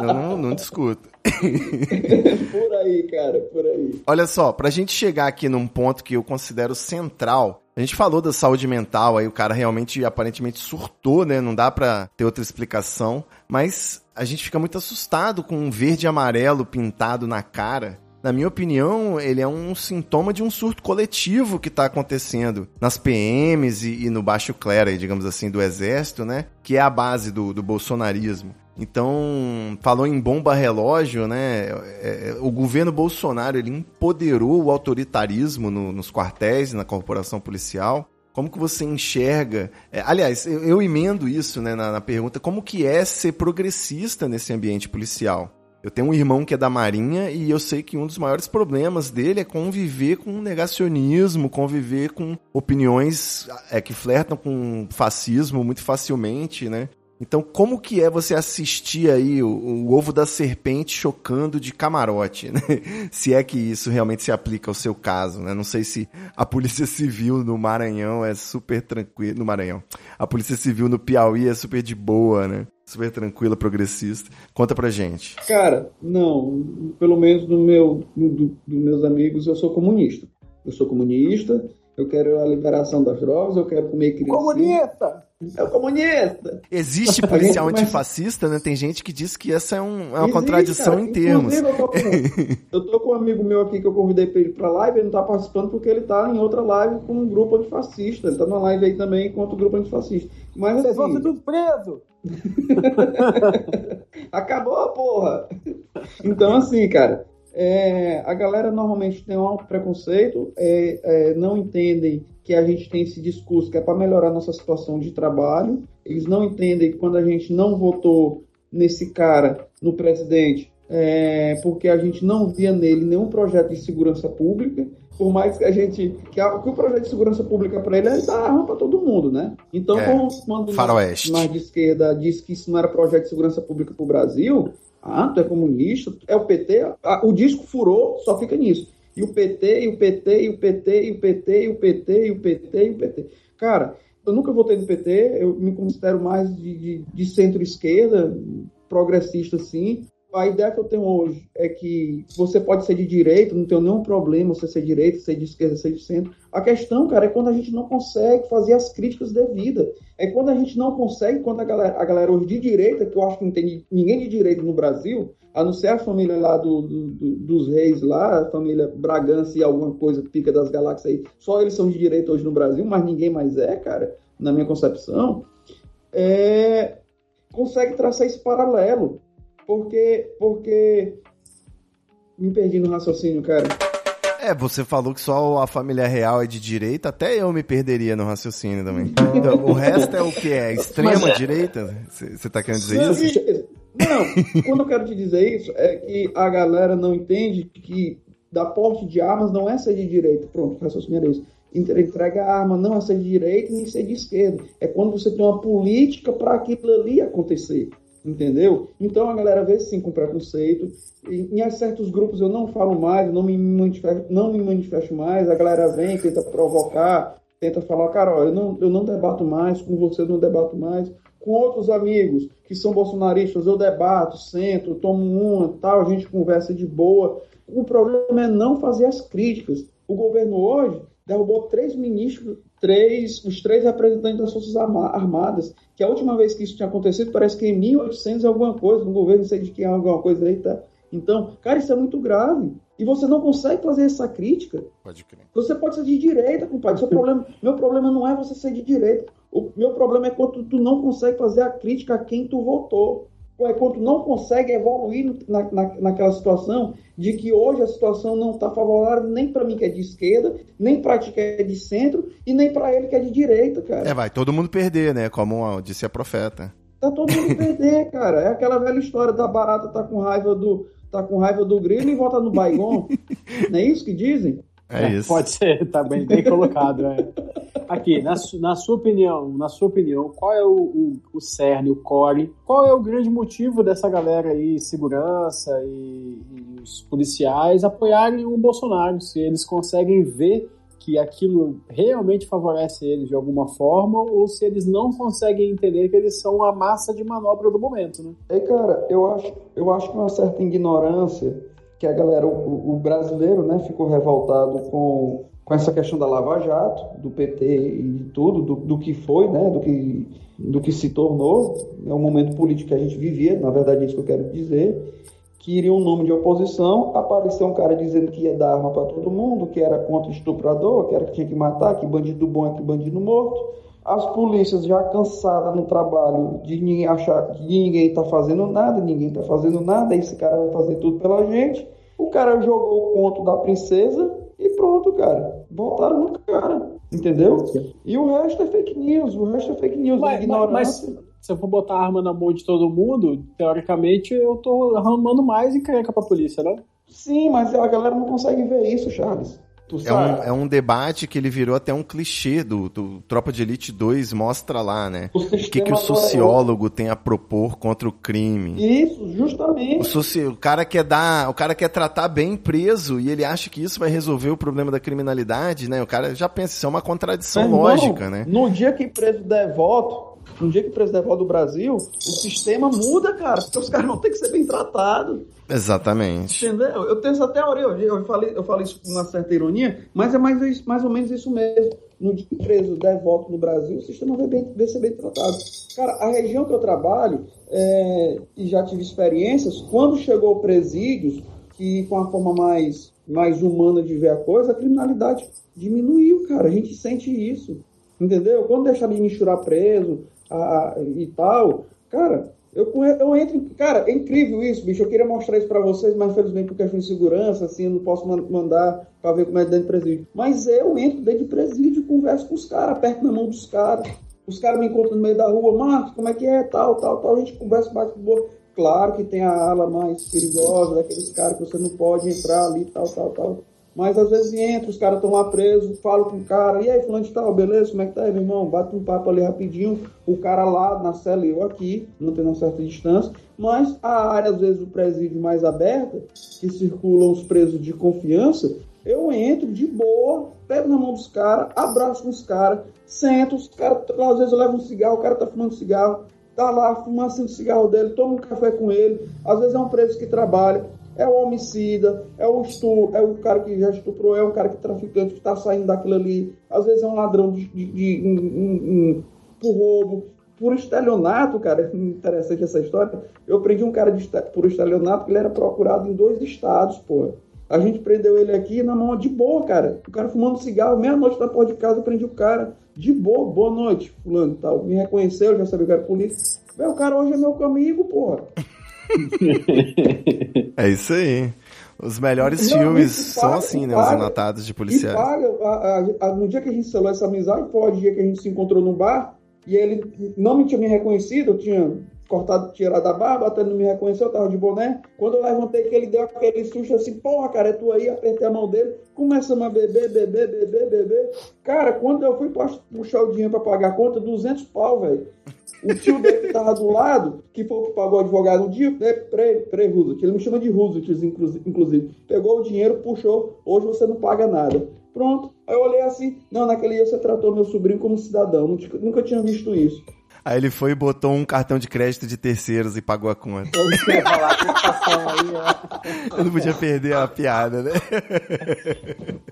Eu não, não discuto. por aí, cara, por aí. Olha só, pra gente chegar aqui num ponto que eu considero central, a gente falou da saúde mental, aí o cara realmente aparentemente surtou, né? Não dá pra ter outra explicação, mas a gente fica muito assustado com um verde e amarelo pintado na cara. Na minha opinião, ele é um sintoma de um surto coletivo que está acontecendo nas PMs e, e, no baixo clero, digamos assim, do exército, né? Que é a base do, do bolsonarismo. Então, falou em bomba relógio, né? É, é, o governo Bolsonaro ele empoderou o autoritarismo no, nos quartéis, na corporação policial. Como que você enxerga? É, aliás, eu, eu, emendo isso né, na, na pergunta: como que é ser progressista nesse ambiente policial? Eu tenho um irmão que é da Marinha e eu sei que um dos maiores problemas dele é conviver com negacionismo, conviver com opiniões é, que flertam com fascismo muito facilmente, né? Então, como que é você assistir aí o, o, ovo da serpente chocando de camarote, né? Se é que isso realmente se aplica ao seu caso, né? Não sei se a Polícia Civil no Maranhão é super tranquila, no Maranhão. A Polícia Civil no Piauí é super de boa, né? Super tranquila, progressista. Conta pra gente. Cara, não. Pelo menos no meu, no, do, dos meus amigos, eu sou comunista. Eu sou comunista, eu quero a liberação das drogas, eu quero comer criança. Comunista! É o comunista! Existe policial antifascista, né? Tem gente que diz que essa é, um, é uma Existe, contradição cara. em termos. Eu tô, com, eu tô, com, um amigo meu aqui que eu convidei pra ele pra live, ele não tá participando porque ele tá em outra live com um grupo antifascista. Ele tá numa live aí também com outro grupo antifascista. Mas Vocês assim, vão ser tudo preso! Acabou, porra! Então, assim, cara, é, a galera normalmente tem um alto preconceito, é, é, não entendem que a gente tem esse discurso que é para melhorar nossa situação de trabalho. Eles não entendem que quando a gente não votou nesse cara, no presidente, é, porque a gente não via nele nenhum projeto de segurança pública, por mais que a gente. que, a, que o projeto de segurança pública para ele é dar arma para todo mundo, né? Então, é, quando mais, mais de esquerda disse que isso não era projeto de segurança pública para o Brasil, ah, tu é comunista, é o PT, o disco furou, só fica nisso. E o PT, e o PT, e o PT, e o PT, e o PT, e o PT, e o PT. Cara, eu nunca votei no PT, eu me considero mais de, de, de centro-esquerda, progressista sim. A ideia que eu tenho hoje é que você pode ser de direita, não tem nenhum problema você ser de direita, ser de esquerda, ser de centro. A questão, cara, é quando a gente não consegue fazer as críticas devidas. É quando a gente não consegue, quando a galera, a galera hoje de direita, que eu acho que não tem ninguém de direita no Brasil, a não ser a família lá do, do, dos reis lá, a família Bragança e alguma coisa pica das galáxias aí, só eles são de direita hoje no Brasil, mas ninguém mais é, cara, na minha concepção, é, consegue traçar esse paralelo. Porque, porque me perdi no raciocínio, cara. É, você falou que só a família real é de direita, até eu me perderia no raciocínio também. Então, o resto é o que? É extrema é... direita? Você tá querendo dizer não, isso? Não, quando eu quero te dizer isso, é que a galera não entende que da porte de armas não é ser de direita. Pronto, o raciocínio era isso. Entrega a arma não é ser de direita nem ser de esquerda. É quando você tem uma política para aquilo ali acontecer entendeu? Então a galera vê sim com preconceito. Em, em certos grupos eu não falo mais, não me manifesto, não me manifesto mais, a galera vem, tenta provocar, tenta falar, cara, eu não, eu não debato mais, com você eu não debato mais. Com outros amigos que são bolsonaristas, eu debato, sento, tomo uma, tal, a gente conversa de boa. O problema é não fazer as críticas. O governo hoje derrubou três ministros, três, os três representantes das Forças Armadas, que a última vez que isso tinha acontecido parece que em 1800 alguma coisa, no governo, não sei de que é alguma coisa aí, tá? Então, cara, isso é muito grave. E você não consegue fazer essa crítica. Pode crer. Você pode ser de direita, compadre. Seu problema, meu problema não é você ser de direita. O meu problema é quando tu não consegue fazer a crítica a quem tu votou quando não consegue evoluir na, na, naquela situação de que hoje a situação não está favorável nem para mim que é de esquerda, nem para ti que é de centro e nem para ele que é de direita, cara. É, vai todo mundo perder, né? Como disse a profeta. Tá todo mundo perder, cara. É aquela velha história da barata tá com raiva do tá com raiva do grilo e volta no baigon. não é isso que dizem? É, é isso. Pode ser, tá bem, bem colocado, né? aqui, na, na sua opinião, na sua opinião, qual é o, o, o cerne, o core, qual é o grande motivo dessa galera aí, segurança e, e os policiais, apoiarem o Bolsonaro? Se eles conseguem ver que aquilo realmente favorece eles de alguma forma ou se eles não conseguem entender que eles são a massa de manobra do momento, né? É, cara, eu acho, eu acho que uma certa ignorância que a galera, o, o brasileiro, né, ficou revoltado com, com essa questão da Lava Jato, do PT e tudo, do, do que foi, né, do que, do que se tornou, é um momento político que a gente vivia, na verdade é isso que eu quero dizer, que iria um nome de oposição, apareceu um cara dizendo que ia dar arma para todo mundo, que era contra estuprador, que era que tinha que matar, que bandido bom é que bandido morto. As polícias já cansadas no trabalho de ninguém achar que ninguém está fazendo nada, ninguém está fazendo nada, esse cara vai fazer tudo pela gente. O cara jogou o conto da princesa e pronto, cara. Botaram no cara, entendeu? E o resto é fake news, o resto é fake news, mas, ignorância. Mas, se eu for botar arma na mão de todo mundo, teoricamente eu tô arrumando mais encrenca pra polícia, né? Sim, mas a galera não consegue ver isso, Charles. É um, é um, debate que ele virou até um clichê do, do Tropa de Elite 2, mostra lá, né? O, o que, que o sociólogo é... tem a propor contra o crime. Isso, justamente. O, soci... o, cara quer dar, o cara quer tratar bem preso e ele acha que isso vai resolver o problema da criminalidade, né? O cara já pensa, isso é uma contradição Mas, lógica, né? No dia que preso der voto, no dia que o presidente volta do Brasil, o sistema muda, cara, porque os caras vão ter que ser bem tratados. Exatamente. Entendeu? Eu tenho essa teoria, eu falei, eu falei isso com uma certa ironia, mas é mais, mais ou menos isso mesmo. No dia que o preso der voto no Brasil, o sistema vai, bem, vai ser bem tratado. Cara, a região que eu trabalho, é, e já tive experiências, quando chegou o presídio, que com a forma mais, mais humana de ver a coisa, a criminalidade diminuiu, cara. A gente sente isso. Entendeu? Quando deixar de misturar preso, a, e tal. Cara, eu, eu entro. Cara, é incrível isso, bicho. Eu queria mostrar isso para vocês, mas infelizmente por questão de segurança, assim, eu não posso mandar para ver como é dentro do presídio. Mas eu entro dentro do presídio, converso com os caras, aperto na mão dos caras. Os caras me encontram no meio da rua, Marcos, como é que é? Tal, tal, tal. A gente conversa, bate boa. Claro que tem a ala mais perigosa, daqueles caras que você não pode entrar ali, tal, tal, tal. Mas às vezes entra, os caras estão lá presos, falo com o cara, e aí, fulano de tal, beleza? Como é que tá aí, meu irmão? Bate um papo ali rapidinho, o cara lá na cela e eu aqui, não tem uma certa distância, mas a área, às vezes, do presídio mais aberta, que circulam os presos de confiança, eu entro de boa, pego na mão dos caras, abraço com os caras, sento, os caras, às vezes eu levo um cigarro, o cara tá fumando cigarro, tá lá fumando o cigarro dele, tomo um café com ele, às vezes é um preso que trabalha, é o homicida, é o estupro, é o cara que já estuprou, é o cara que é traficante que está saindo daquilo ali. Às vezes é um ladrão de, de, de um, um, um, por roubo, por estelionato, cara. Interessante essa história. Eu prendi um cara de, por estelionato que ele era procurado em dois estados, pô. A gente prendeu ele aqui na mão de boa, cara. O cara fumando cigarro, meia-noite na porta de casa, prendi o cara. De boa, boa noite, fulano tal. Me reconheceu, já sabia que era polícia. Meu, o cara hoje é meu amigo, porra. é isso aí. Os melhores não, filmes são assim, né? Os anotados de policiais. Paga, a, a, no dia que a gente selou essa amizade, foi o dia que a gente se encontrou no bar, e ele não me tinha me reconhecido, eu tinha cortado, tirado a barba, até não me reconheceu, eu tava de boné. Quando eu levantei, que ele deu aquele susto assim, porra, cara, é tu aí, apertei a mão dele, começamos a beber, beber, beber, beber. Cara, quando eu fui puxar o dinheiro pra pagar a conta, 200 pau, velho. O tio dele que tava do lado, que foi o que pagou o advogado um dia, né, pre, pre Roosevelt, ele me chama de Roosevelt, inclusive, pegou o dinheiro, puxou, hoje você não paga nada. Pronto. Aí eu olhei assim, não, naquele dia você tratou meu sobrinho como cidadão, nunca tinha visto isso. Aí ele foi e botou um cartão de crédito de terceiros e pagou a conta. Eu não podia perder a piada, né?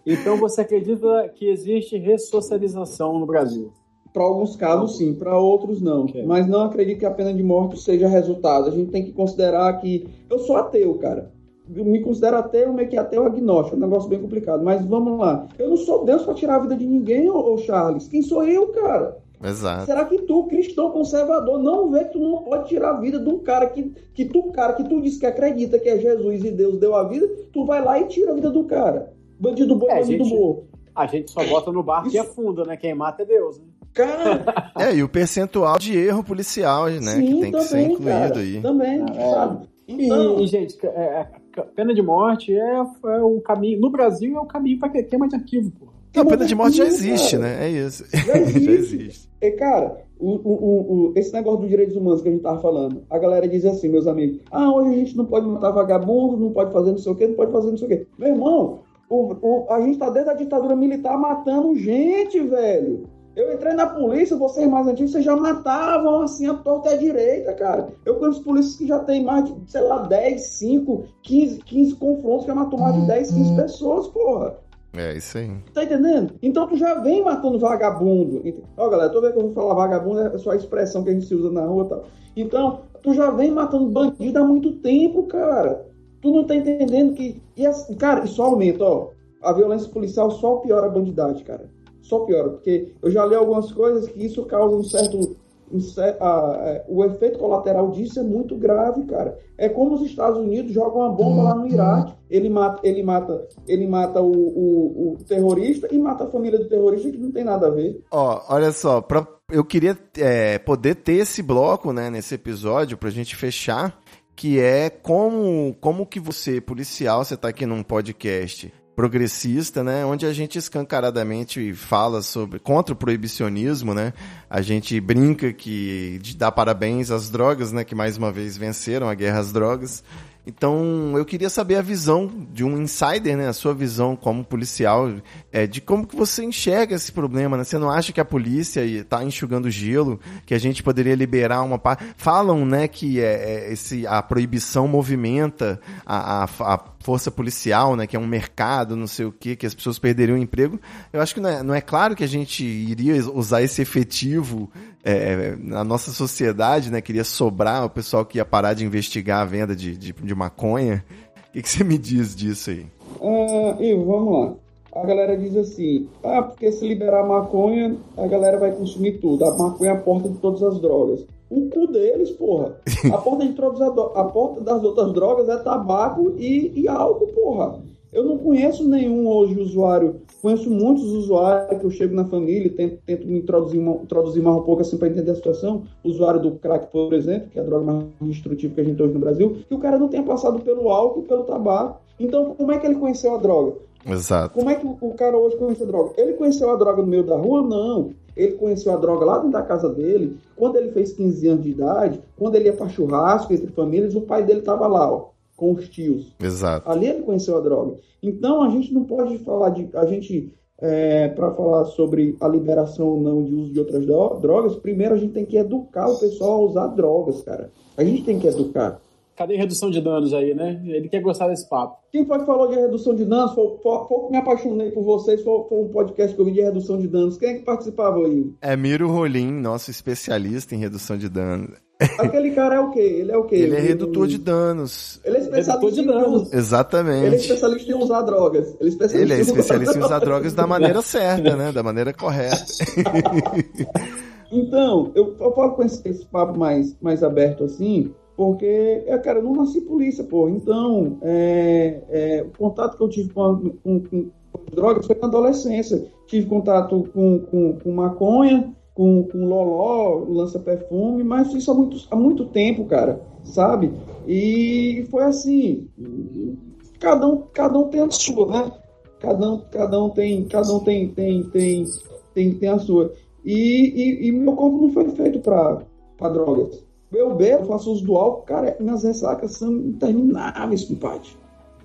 Então você acredita que existe ressocialização no Brasil? Para alguns casos, sim, para outros, não. Okay. Mas não acredito que a pena de morte seja resultado. A gente tem que considerar que. Eu sou ateu, cara. Eu me considero ateu, meio que ateu agnóstico, é um negócio bem complicado. Mas vamos lá. Eu não sou Deus para tirar a vida de ninguém, ô, Charles. Quem sou eu, cara? Exato. Será que tu, cristão conservador, não vê que tu não pode tirar a vida de um cara que, que tu, cara, que tu diz que acredita que é Jesus e Deus deu a vida, tu vai lá e tira a vida do cara. Bandido bom, é, bandido morto. A gente só bota no barco Isso... e afunda, né? Quem mata é Deus, né? Cara. É, e o percentual de erro policial, né? Sim, que tem também, que ser incluído cara, aí. Também, é. sabe? Então... E, gente, é, é pena de morte é, é o caminho. No Brasil é o caminho para queima de arquivo, porra. Não, a pena de morte já existe, cara. né? É isso. Já existe. já existe. E, cara, o, o, o, esse negócio dos direitos humanos que a gente tava falando, a galera diz assim, meus amigos, ah, hoje a gente não pode matar vagabundo, não pode fazer não sei o quê, não pode fazer não sei o quê. Meu irmão, o, a gente tá desde a ditadura militar matando gente, velho. Eu entrei na polícia, vocês mais antigos, vocês já matavam assim a torta e a direita, cara. Eu conheço polícias que já tem mais de, sei lá, 10, 5, 15, 15 confrontos, já matou mais de 10, 15 pessoas, porra. É, isso aí. Tá entendendo? Então tu já vem matando vagabundo. Ó, galera, toda vez que eu vou falar vagabundo é só a expressão que a gente usa na rua e tal. Então, tu já vem matando bandido há muito tempo, cara. Tu não tá entendendo que. E assim, cara, isso aumenta, ó. A violência policial só piora a bandidade, cara só piora, porque eu já li algumas coisas que isso causa um certo. Um, é, o efeito colateral disso é muito grave, cara. É como os Estados Unidos jogam uma bomba lá no uhum. Iraque. Ele mata, ele mata, ele mata o, o, o terrorista e mata a família do terrorista que não tem nada a ver. Ó, olha só, pra, eu queria é, poder ter esse bloco, né, nesse episódio, pra gente fechar que é como como que você, policial, você está aqui num podcast progressista, né, onde a gente escancaradamente fala sobre contra o proibicionismo, né? A gente brinca que dar parabéns às drogas, né, que mais uma vez venceram a guerra às drogas. Então, eu queria saber a visão de um insider, né? A sua visão como policial, é, de como que você enxerga esse problema, né? Você não acha que a polícia está enxugando gelo, que a gente poderia liberar uma parte... Falam, né, que é, é, esse, a proibição movimenta a, a, a força policial, né, que é um mercado, não sei o que, que as pessoas perderiam o emprego. Eu acho que não é, não é claro que a gente iria usar esse efetivo é, na nossa sociedade, né, queria sobrar o pessoal que ia parar de investigar a venda de, de, de maconha. O que, que, você me diz disso aí? Uh, Ivo, vamos lá. A galera diz assim, ah, porque se liberar maconha, a galera vai consumir tudo. A maconha é a porta de todas as drogas. O cu deles, porra. A porta, de todas as, a porta das outras drogas é tabaco e, e álcool, porra. Eu não conheço nenhum hoje usuário, conheço muitos usuários que eu chego na família, tento, tento me introduzir, introduzir mais um pouco assim para entender a situação. Usuário do crack, por exemplo, que é a droga mais destrutiva que a gente tem hoje no Brasil, que o cara não tenha passado pelo álcool, pelo tabaco. Então, como é que ele conheceu a droga? Exato. Como é que o cara hoje conhece a droga? Ele conheceu a droga no meio da rua? Não. Ele conheceu a droga lá dentro da casa dele, quando ele fez 15 anos de idade, quando ele ia para churrasco entre famílias, o pai dele estava lá, ó com os tios. Exato. Ali ele conheceu a droga. Então a gente não pode falar de. A gente, é, para falar sobre a liberação ou não de uso de outras drogas, primeiro a gente tem que educar o pessoal a usar drogas, cara. A gente tem que educar. Cadê a redução de danos aí, né? Ele quer gostar desse papo. Quem foi que falou de redução de danos? Foi, foi, foi que me apaixonei por vocês, foi, foi, um podcast que eu vi de redução de danos. Quem é que participava aí? É Miro Rolim, nosso especialista em redução de danos. Aquele cara é o quê? Ele é o quê? Ele é redutor de danos. Ele é especialista de danos. Exatamente. Ele é especialista em usar drogas. Ele é especialista, Ele é especialista em usar drogas da maneira certa, né? Da maneira correta. então, eu, eu falo com esse, esse papo mais, mais aberto assim, porque, é, cara, eu não nasci polícia, pô. Então, é, é, o contato que eu tive com, com, com, drogas foi na adolescência. Tive contato com, com, com maconha, com, com loló, lança-perfume, mas isso há muito, há muito tempo, cara, sabe? E foi assim, cada um, cada um tem a sua, né? Cada um, cada um tem, cada um tem, tem, tem, tem, tem a sua. E, e, e meu corpo não foi feito para drogas. Eu bebo, faço uso do álcool, cara, minhas ressacas são intermináveis, compadre.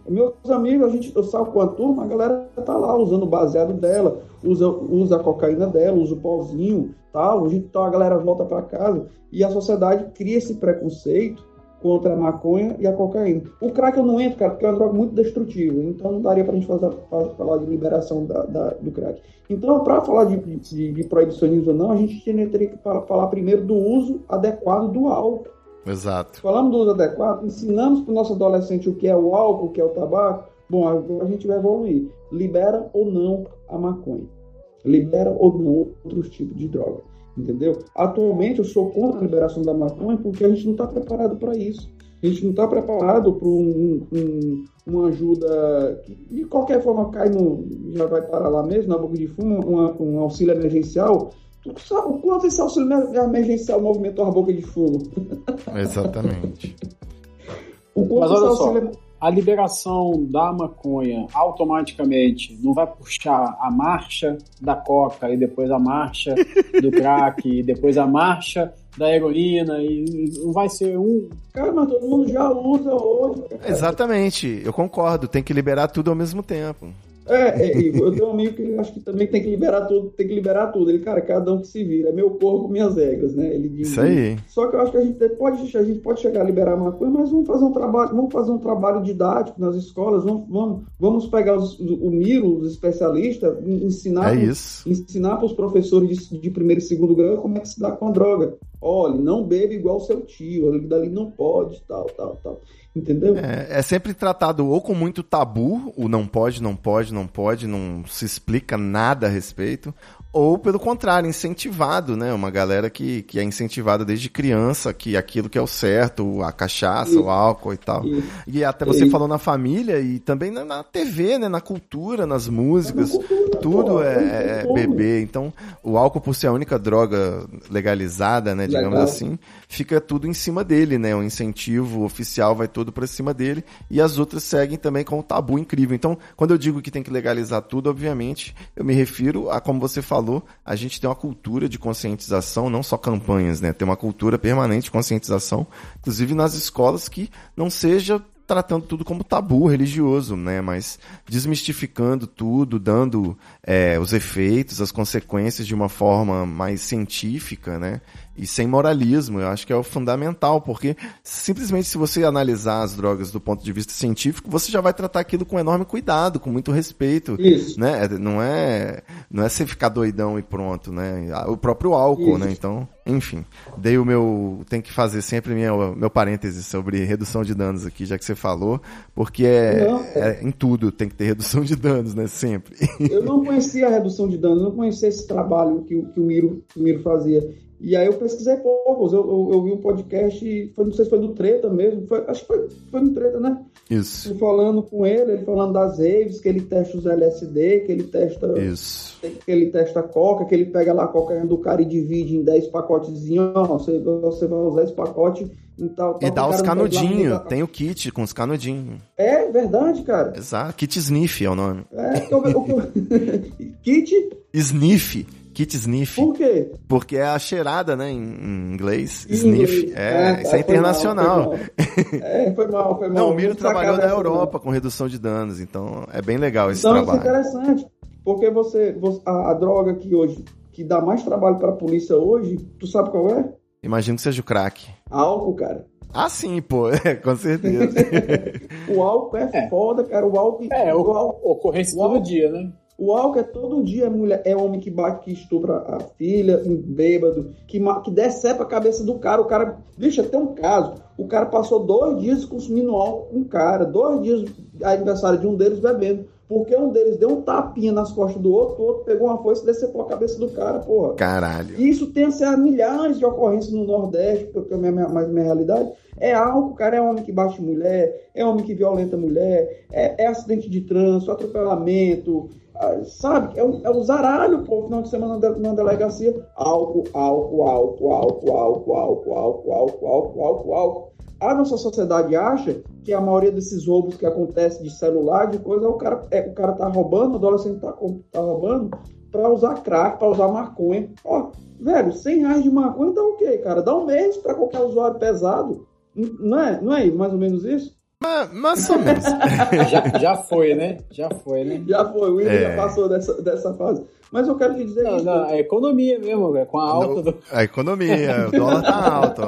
Meus amigos, a gente, eu salgo com a turma, a galera tá lá usando o baseado dela, usa, usa a cocaína dela, usa o pozinho, tal. A gente, então a galera volta para casa e a sociedade cria esse preconceito contra a maconha e a cocaína. O crack eu não entro, cara, porque é uma droga muito destrutiva. Então não daria pra gente fazer, falar de liberação da, da, do crack. Então, para falar de, de, de proibicionismo ou não, a gente teria que falar primeiro do uso adequado do álcool. Exato. Falamos do uso adequado, ensinamos para o nosso adolescente o que é o álcool, o que é o tabaco. Bom, a gente vai evoluir. Libera ou não a maconha? Libera ou não outros tipos de droga? Entendeu? Atualmente eu sou contra a liberação da maconha porque a gente não está preparado para isso. A gente não está preparado para um, um, uma ajuda que de qualquer forma cai no. já vai parar lá mesmo, na boca de fumo, uma, um auxílio emergencial. Tu sabe o quanto esse auxílio emergencial movimentou a boca de fogo? Exatamente. o quanto esse auxílio. A liberação da maconha automaticamente não vai puxar a marcha da coca e depois a marcha do crack e depois a marcha da heroína e não vai ser um. Cara, mas todo mundo já usa hoje. Cara. Exatamente, eu concordo, tem que liberar tudo ao mesmo tempo. É, é, eu tenho um amigo que acho que também tem que liberar tudo, tem que liberar tudo. Ele, cara, cada um que se vira, é meu corpo, minhas regras, né? Ele diz. Isso aí. Só que eu acho que a gente pode, a gente pode chegar a liberar maconha, mas vamos fazer um trabalho, vamos fazer um trabalho didático nas escolas, vamos, vamos, vamos pegar os, o Miro, os especialistas, ensinar, é ensinar para os professores de, de, primeiro e segundo grau como é que se dá com a droga. Olha, não bebe igual seu tio, ele dali não pode, tal, tal, tal. Entendeu? É, é, sempre tratado ou com muito tabu, o não pode, não pode, não pode, não se explica nada a respeito, ou pelo contrário, incentivado, né? Uma galera que, que é incentivada desde criança, que aquilo que é o certo, a cachaça, o álcool e tal. E até você falou na família e também na, na, TV, né? Na cultura, nas músicas, cultura, tudo pô, é, é bebê. Então, o álcool por ser a única droga legalizada, né? Digamos Legal. assim, fica tudo em cima dele, né? O incentivo oficial vai todo para cima dele e as outras seguem também com um tabu incrível. Então, quando eu digo que tem que legalizar tudo, obviamente, eu me refiro a como você falou falou, a gente tem uma cultura de conscientização, não só campanhas, né? Tem uma cultura permanente de conscientização, inclusive nas escolas, que não seja tratando tudo como tabu religioso, né? Mas desmistificando tudo, dando é, os efeitos, as consequências de uma forma mais científica, né? E sem moralismo, eu acho que é o fundamental, porque simplesmente se você analisar as drogas do ponto de vista científico, você já vai tratar aquilo com enorme cuidado, com muito respeito, Isso. né? Não é, não é você ficar doidão e pronto, né? O próprio álcool, né? Isso. né? Então, enfim, dei o meu. Tem que fazer sempre meu, meu parêntese sobre redução de danos aqui, já que você falou, porque é, é, em tudo tem que ter redução de danos, né? Sempre. Eu não conhecia a redução de danos, não conhecia esse trabalho que, que, o, Miro, que o Miro fazia. E aí eu pesquisei poucos, eu, eu, eu, vi um podcast, foi, não sei se foi do Treta mesmo, foi, acho que foi, foi no Treta, né? Isso. falando com ele, ele falando das raves, que ele testa os LSD, que ele testa. Isso. Que ele testa coca, que ele pega lá a coca do cara e divide em 10 pacotezinhos, ó, você, você vai usar esse pacote em tal. tal e dá os canudinhos, tem o kit com os canudinhos. É verdade, cara. Exato, kit sniff é o nome. É, eu, eu, kit. Sniff. Kit sniff. Por quê? Porque é a cheirada, né, em inglês. Em sniff. É, é, isso é internacional. Mal, foi mal. É, foi mal, foi mal. Não, o Miro trabalhou na Europa com redução de danos, então é bem legal esse então, trabalho. Então, isso é interessante. Porque você, você a, a, droga que hoje, que dá mais trabalho para a polícia hoje, tu sabe qual é? Imagino que seja o crack. Álcool, cara. Ah, sim, pô, é, com certeza. o álcool é, é, foda, cara. O álcool. É, o, o álcool, ocorrência todo dia, né? O álcool é todo dia, é mulher, é homem que bate, que estupra a filha, um bêbado, que, que decepa a cabeça do cara. O cara, bicho, até um caso. O cara passou dois dias consumindo álcool com um cara, dois dias aniversário de um deles bebendo. Porque um deles deu um tapinha nas costas do outro, o outro pegou uma foice e decepou a cabeça do cara, porra. Caralho. E isso tem assim, milhares de ocorrências no Nordeste, porque é minha, mais minha realidade. É álcool, cara, é homem que bate mulher, é homem que violenta mulher, é, é acidente de trânsito, atropelamento, sabe? É o, é o zaralho, pô, final de semana na, delegacia. Álcool, álcool, álcool, álcool, álcool, álcool, álcool, álcool, álcool, álcool, álcool. A nossa sociedade acha que a maioria desses roubos que acontece de celular, de coisa, o cara, é, o cara tá roubando, o adolescente tá, tá roubando para usar crack, para usar maconha. Ó, velho, 100 reais de maconha dá o quê, cara? Dá um mês para qualquer usuário pesado. Não é, não é mais ou menos isso? Mas, mais ou menos. já, já foi, né? Já foi, né? Já foi, o William é. já passou dessa, dessa fase. Mas eu quero te dizer não, isso. Não, a economia mesmo, com a alta do... A economia, o dólar tá alto.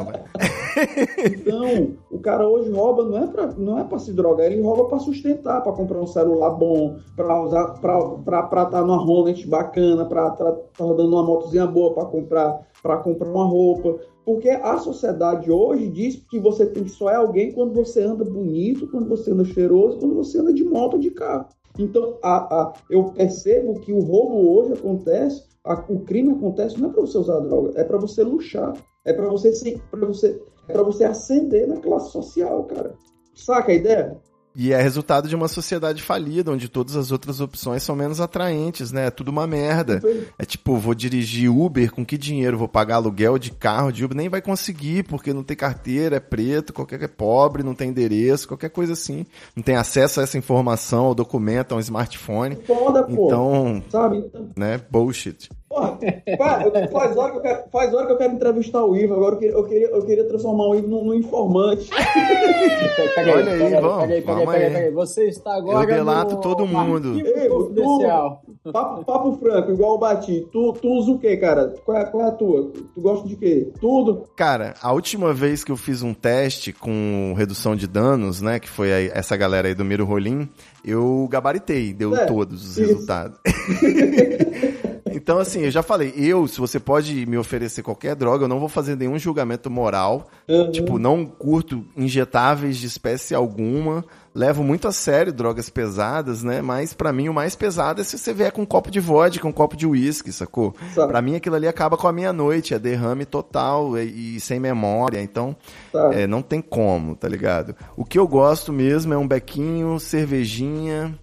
então, o cara hoje rouba não é pra, não é pra se drogar, ele rouba pra sustentar, pra comprar um celular bom, pra usar, pra, pra, pra estar tá numa Hornet bacana, pra estar tá, tá rodando uma motozinha boa pra comprar, pra comprar uma roupa. Porque a sociedade hoje diz que você tem que só é alguém quando você anda bonito, quando você anda cheiroso, quando você anda de moto de carro. Então, a, a, eu percebo que o roubo hoje acontece, a, o crime acontece não é para você usar droga, é para você luxar, é para você para você é para você ascender na classe social, cara. Saca a ideia? E é resultado de uma sociedade falida, onde todas as outras opções são menos atraentes, né? É tudo uma merda. É tipo, vou dirigir Uber, com que dinheiro? Vou pagar aluguel de carro de Uber? Nem vai conseguir, porque não tem carteira, é preto, qualquer é pobre, não tem endereço, qualquer coisa assim. Não tem acesso a essa informação, ao documento, a um smartphone. Foda, pô. Então, Sabe? Então, né? Bullshit. Porra, faz, hora que eu quero, faz hora que eu quero entrevistar o Ivo. Agora eu queria, eu queria, eu queria transformar o Ivo num, num informante. Pega Olha aí, pega aí, pega aí, pega aí. Você está agora. Eu delato no todo mundo. Ei, tu-. Papo, papo franco, igual o Bati. Tu, tu usa o que, cara? Qual é, qual é a tua? Tu gosta de quê? Tudo? Cara, a última vez que eu fiz um teste com redução de danos, né, que foi aí- essa galera aí do Miro Rolim, eu gabaritei, deu É, todos os isso. resultados. então, assim, eu já falei, eu, se você pode me oferecer qualquer droga, eu não vou fazer nenhum julgamento moral. Uhum. Tipo, não curto injetáveis de espécie alguma. Levo muito a sério drogas pesadas, né? Mas pra mim o mais pesado é se você vier com um copo de vodka, um copo de uísque, sacou? Sabe. Pra mim aquilo ali acaba com a meia-noite, é derrame total e, e sem memória. Então, Sabe. é, não tem como, tá ligado? O que eu gosto mesmo é um bequinho, cervejinha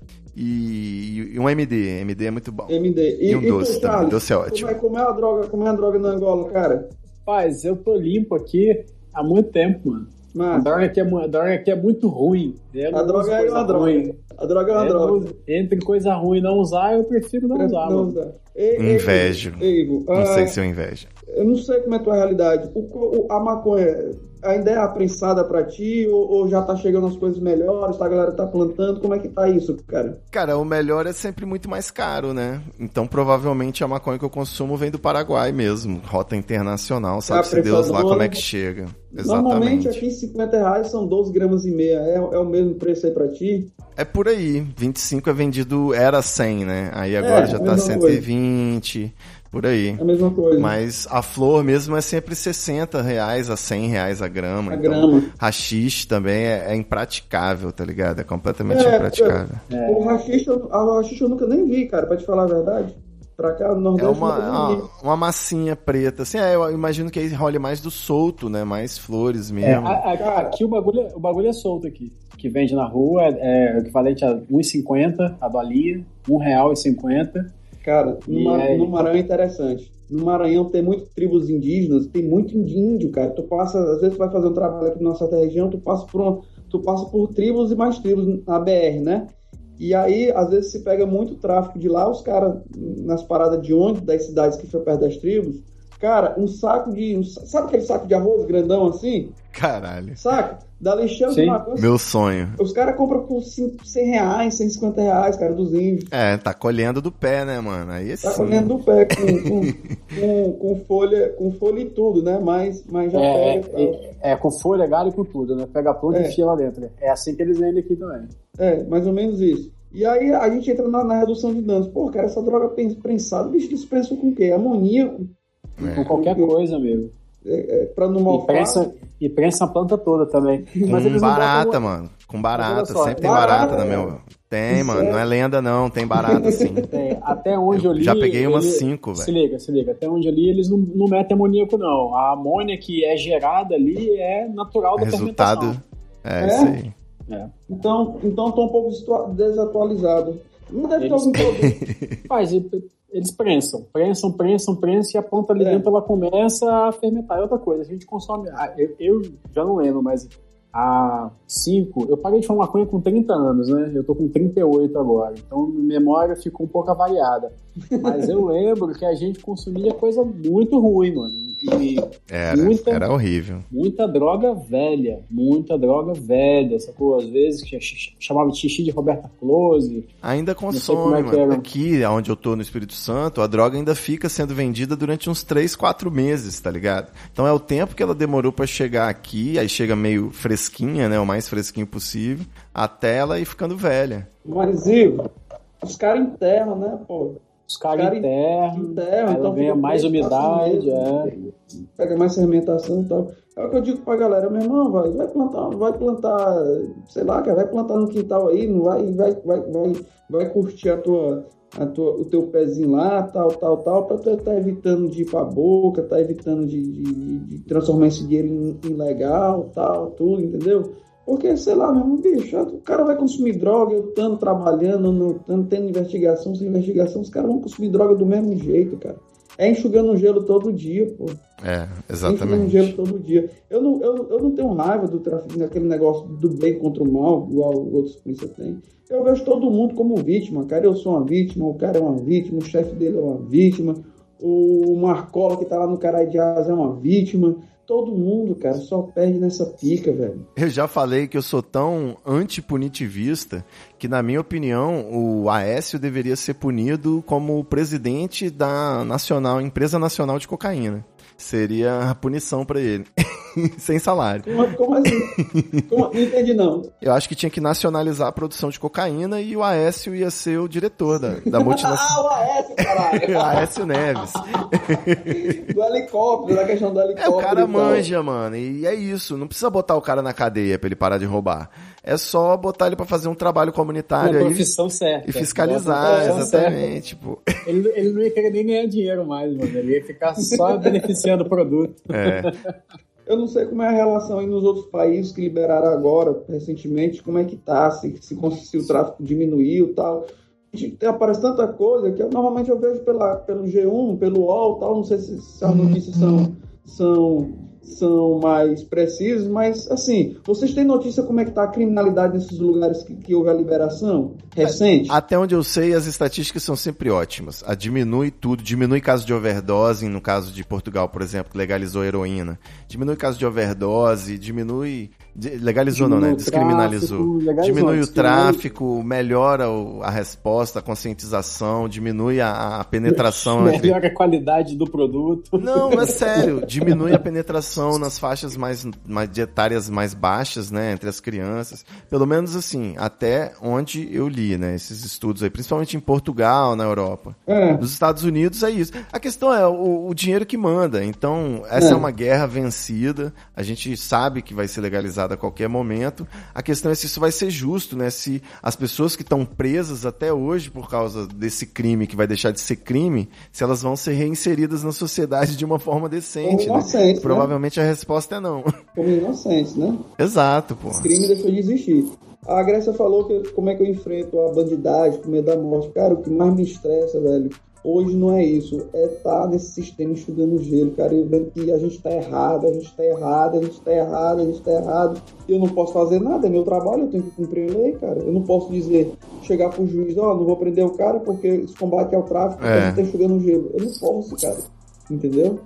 e, e um MD. MD é muito bom. MD. E um tu, doce também, Charles, doce é Como ótimo. é, como é a droga, como é a droga na Angola, cara? Rapaz, eu tô limpo aqui há muito tempo, mano. A Mas droga aqui é, a droga aqui é muito ruim. Eu a droga é uma droga. ruim. A droga é uma droga. Entre coisa ruim e não usar, eu prefiro não usar, Não mano. usa. Ei, ei, Invejo. ei, Ivo, Não ah, sei se eu invejo. Eu não sei como é a tua realidade. O, a maconha ainda é aprensada pra ti ou, ou já tá chegando as coisas melhores, tá, a galera tá plantando? Como é que tá isso, cara? Cara, o melhor é sempre muito mais caro, né? Então provavelmente a maconha que eu consumo vem do Paraguai mesmo. Rota internacional, sabe-se Ah, Deus lá como é que chega. Normalmente Exatamente. aqui 50 reais são 12 gramas e meia. É, é o mesmo preço aí pra ti? É por aí. 25 é vendido, era 100, né? Aí agora É, já tá mesma coisa. 120, por aí. É a mesma coisa. Mas a flor mesmo é sempre 60 reais a 100 reais a grama. A então, grama. Rachixe também é, é impraticável, tá ligado? É completamente É, impraticável. O rachixa, a rachixa eu nunca nem vi, cara, pra te falar a verdade. Pra cá, no É Nordeste, eu uma, uma, vi. uma massinha preta. Assim, é, eu imagino que aí role mais do solto, né? Mais flores É, mesmo. a- a- aqui o bagulho, o bagulho é solto aqui. O que vende na rua é, é o equivalente a 1,50 a dolinha, R$1,50. Cara, no, no Maranhão é interessante. No Maranhão tem muitas tribos indígenas, tem muito índio, cara. Tu passa, às vezes tu vai fazer um trabalho aqui na nossa região, tu passa por uma- tu passa por tribos e mais tribos na BR, né? E aí, às vezes, se pega muito tráfico de lá, os caras, nas paradas de onde, das cidades que ficam perto das tribos, cara, um saco de. um sa- sabe aquele saco de arroz grandão assim? Caralho. Saca? Dá lixão de Sim. Meu sonho. Os caras compram por 5, 100 reais, 150 reais, cara, dos índios. É, tá colhendo do pé, né, mano? Aí Tá sim. colhendo do pé com, com, com, com folha, com folha e tudo, né? Mas, mas já É, pega. é, é, com folha, galho e com tudo, né? Pega a planta É. e enfia lá dentro. né? É assim que eles vendem aqui também. É, mais ou menos isso. E aí a gente entra na, na redução de danos. Pô, cara, essa droga prensada, bicho, eles prensam com o quê? Amoníaco, Com qualquer Eu- coisa, amigo. é, pra não E malfar. prensa, e prensa a planta toda também. Com não barata, mano. Com barata. Sempre tem barata, barata, na é. meu. Tem, mano. é. Não é lenda, não. Tem barata, sim. É, até onde eu, li. Já peguei umas ele- cinco, Se velho. liga, se liga. Até onde eu li, eles não, não metem amoníaco, não. A amônia que é gerada ali é natural da Resultado. fermentação. É, É? isso aí. É. Então, então tô um pouco desatualizado. Não deve ter algum produto. Faz, eles prensam, prensam, prensam, prensam e a planta ali É. dentro ela começa a fermentar. É outra coisa, a gente consome. ah, Eu, eu já não lembro, mas há 5. Eu parei de fumar maconha com 30 anos, né? Eu tô com 38 agora. Então minha memória ficou um pouco avariada. Mas eu lembro que a gente consumia coisa muito ruim, mano. E Era, Muita- era horrível. muita droga velha, muita droga velha, sacou? Às vezes chamava de xixi de Roberta Close. Ainda consome, é mano. Aqui, onde eu tô no Espírito Santo, a droga ainda fica sendo vendida durante uns 3, 4 meses, tá ligado? Então é o tempo que ela demorou pra chegar aqui, aí chega meio fresquinha, né? O mais fresquinho possível, até ela ir ficando velha. Mas, Ivo, os caras enterram, né, pô? Os caras Cara, enterram, Enterram, ela então ganha mais umidade, meses, é. Pega mais fermentação e tal. É o que eu digo pra galera, meu irmão, vai, vai plantar, vai plantar, sei lá, cara, vai plantar no quintal aí, não vai, vai, vai, vai, vai curtir a tua, a tua, o teu pezinho lá, tal, tal, tal, pra tu tá evitando de ir pra boca, tá evitando de, de, de- de transformar esse dinheiro em, em legal, tal, tudo, entendeu? Porque, sei lá, meu bicho, o cara vai consumir droga, eu estando trabalhando, não tendo investigação, sem investigação, os caras vão consumir droga do mesmo jeito, cara. É enxugando gelo todo dia, pô. É, É enxugando exatamente. gelo todo dia. Eu não, eu, eu não tenho raiva do tráfico, daquele negócio do bem contra o mal, igual outros polícias têm. Eu vejo todo mundo como vítima, cara. Eu sou uma vítima, o cara é uma vítima, o chefe dele é uma vítima, o Marcola que tá lá no Caralho de Asa é uma vítima. Todo mundo, cara, só perde nessa pica, velho. Eu já falei que eu sou tão antipunitivista que, na minha opinião, o Aécio deveria ser punido como presidente da nacional, empresa nacional de cocaína. Seria a punição pra ele. Sem salário. Como, como assim? Como- não entendi, não. Eu acho que tinha que nacionalizar a produção de cocaína e o Aécio ia ser o diretor da, da multinacional. Ah, o AS, caralho. Aécio Neves. do helicóptero, da questão do É, helicóptero. o cara manja, mano. E é isso. Não precisa botar o cara na cadeia pra ele parar de roubar. É só botar ele pra fazer um trabalho Uma comunitário aí profissão certa. e fiscalizar, exatamente. Tipo, Ele, ele não ia querer nem ganhar dinheiro mais, mano. Ele ia ficar só beneficiando o produto. é. Eu não sei como é a relação aí nos outros países que liberaram agora, recentemente, como é que tá, se, se, se o tráfico diminuiu e tal. Gente, Aparece tanta coisa que eu, normalmente eu vejo pela, pelo G1, pelo UOL tal, não sei se, se as notícias são, são, são mais precisas, mas assim, vocês têm notícia como é que tá a criminalidade nesses lugares que, que houve a liberação recente? Até onde eu sei, as estatísticas são sempre ótimas. A diminui tudo, diminui caso de overdose, no caso de Portugal, por exemplo, que legalizou a heroína. Diminui caso de overdose, diminui. De- Legalizou não, né? Diminui Descriminalizou. tráfico, diminui o tráfico, melhora a resposta, a conscientização, diminui a, a penetração entre Melhora a qualidade do produto. Não, é sério. Diminui a penetração nas faixas mais, mais de etárias mais baixas, né? Entre as crianças. Pelo menos assim, até onde eu li, né? Esses estudos aí, principalmente em Portugal, na Europa. É. Nos Estados Unidos é isso. A questão é o, o dinheiro que manda. Então, essa é. É. uma guerra vencida. A gente sabe que vai ser legalizada a qualquer momento. A questão é se isso vai ser justo, né? Se as pessoas que estão presas até hoje por causa desse crime, que vai deixar de ser crime, se elas vão ser reinseridas na sociedade de uma forma decente, Como né? inocentes, né? Provavelmente a resposta é não. Como inocentes, né? Exato, pô. O crime deixou de existir. A Grécia falou que como é que eu enfrento a bandidagem, com medo da morte. Cara, o que mais me estressa, velho, hoje não é isso. É estar nesse sistema enxugando gelo, cara. Eu vendo que a gente tá errado, a gente tá errado, a gente tá errado, a gente tá errado. E eu não posso fazer nada, é meu trabalho, eu tenho que cumprir a lei, cara. Eu não posso dizer, chegar pro juiz, ó, não vou prender o cara porque esse combate ao tráfico, porque É. a gente tá enxugando gelo. Eu não posso, cara. Entendeu?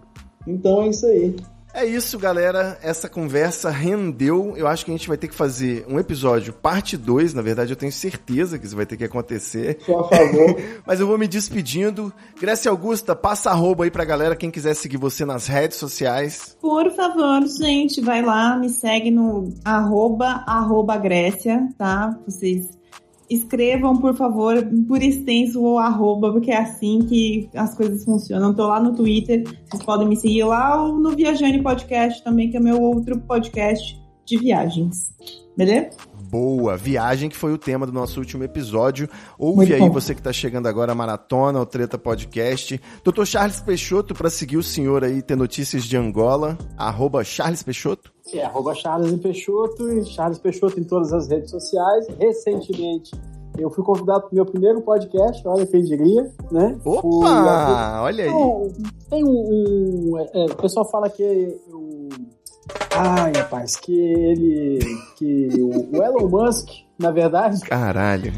Então é isso aí. É isso, galera. Essa conversa rendeu. Eu acho que a gente vai ter que fazer um episódio parte 2. Na verdade, eu tenho certeza que isso vai ter que acontecer. A favor. Mas eu vou me despedindo. Grécia Augusta, passa arroba aí pra galera, quem quiser seguir você nas redes sociais. Por favor, gente, vai lá, me segue no arroba, arroba Grécia, tá? Vocês escrevam, por favor, por extenso o arroba, porque é assim que as coisas funcionam. Tô lá no Twitter, vocês podem me seguir lá ou no Viajane Podcast também, que é meu outro podcast de viagens. Beleza? Boa, viagem que foi o tema do nosso último episódio. Ouve Muito aí bom. você que tá chegando agora a maratona, o Treta Podcast. Dr. Charles Peixoto, pra seguir o senhor aí, ter notícias de Angola, arroba Charles Peixoto. É, arroba Charles Peixoto e Charles Peixoto em todas as redes sociais. Recentemente, eu fui convidado para o meu primeiro podcast, olha quem diria, né? Fui- Opa, olha aí. Não, tem um. um- é, é, o pessoal fala que o. Ai, rapaz, que ele. Que o, Elon Musk, na verdade. Caralho.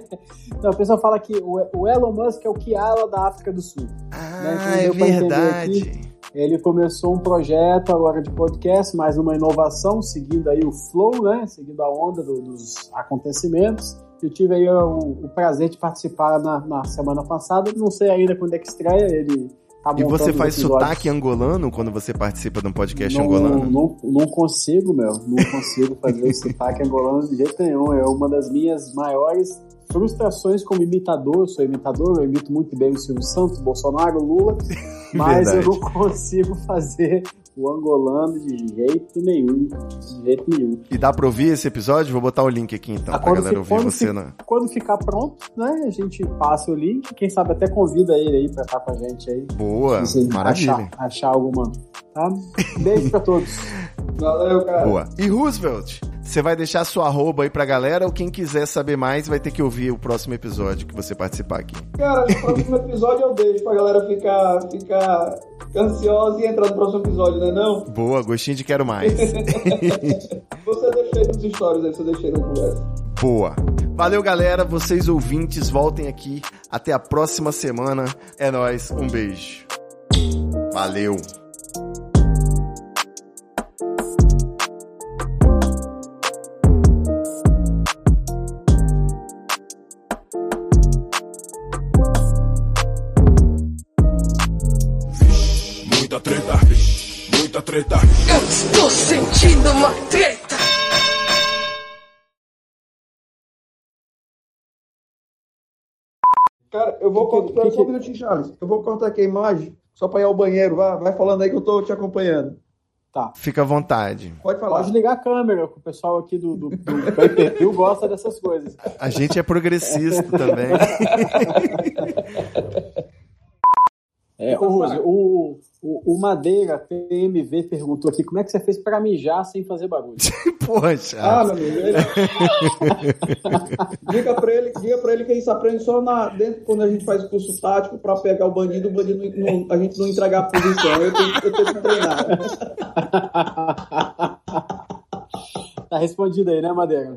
Não, o pessoal fala que o, Elon Musk é o Kiala da África do Sul. Ah, Né, é verdade. Ele começou um projeto agora de podcast, mais uma inovação, seguindo aí o flow, né? Seguindo a onda do- dos acontecimentos. Eu tive aí o, o prazer de participar na, na semana passada. Não sei ainda quando é que estreia. Ele tá E você faz episódios. sotaque angolano quando você participa de um podcast não, angolano? Não, não consigo, meu. Não consigo fazer o sotaque angolano de jeito nenhum. É uma das minhas maiores frustrações como imitador. Eu sou imitador, eu imito muito bem o Silvio Santos, Bolsonaro, Lula, mas Verdade. eu não consigo fazer o angolano de jeito nenhum. De jeito nenhum. E dá pra ouvir esse episódio? Vou botar o link aqui então, Ah, pra galera fi- ouvir quando você na. Quando ficar pronto, né, a gente passa o link. Quem sabe até convida ele aí pra estar com a gente aí. Boa, Se maravilha. Achar, achar alguma. Tá? Beijo pra todos. Valeu, cara. Boa. E Roosevelt, Você vai deixar sua arroba aí pra galera ou quem quiser saber mais vai ter que ouvir o próximo episódio que você participar aqui. Cara, no próximo episódio eu deixo pra galera ficar, ficar ansiosa e entrar no próximo episódio, né não? Boa, gostinho de quero mais. você deixei nos stories aí, você deixei no conversa. Boa. Valeu, galera. Vocês ouvintes, voltem aqui. Até a próxima semana. É nóis. Um beijo. Valeu. Treta. Eu estou sentindo uma treta. Cara, eu vou Que que- cortar. que Só um minutinho, Charles. Eu vou cortar aqui a imagem só pra ir ao banheiro. Vai, vai falando aí que eu tô te acompanhando. Tá. Fica à vontade. Pode falar. Pode ligar a câmera, que o pessoal aqui do, do, do gosta dessas coisas. A gente é progressista também. É, Rose, o, o, o Madeira PMV perguntou aqui como é que você fez pra mijar sem fazer barulho. Poxa. Ah, meu amigo. Ele... diga, pra ele, diga pra ele que isso aprende só na, dentro quando a gente faz curso tático pra pegar o bandido, o bandido não, a gente não entregar a posição. Eu tenho, eu tenho que treinar. tá respondido aí, né, Madeira?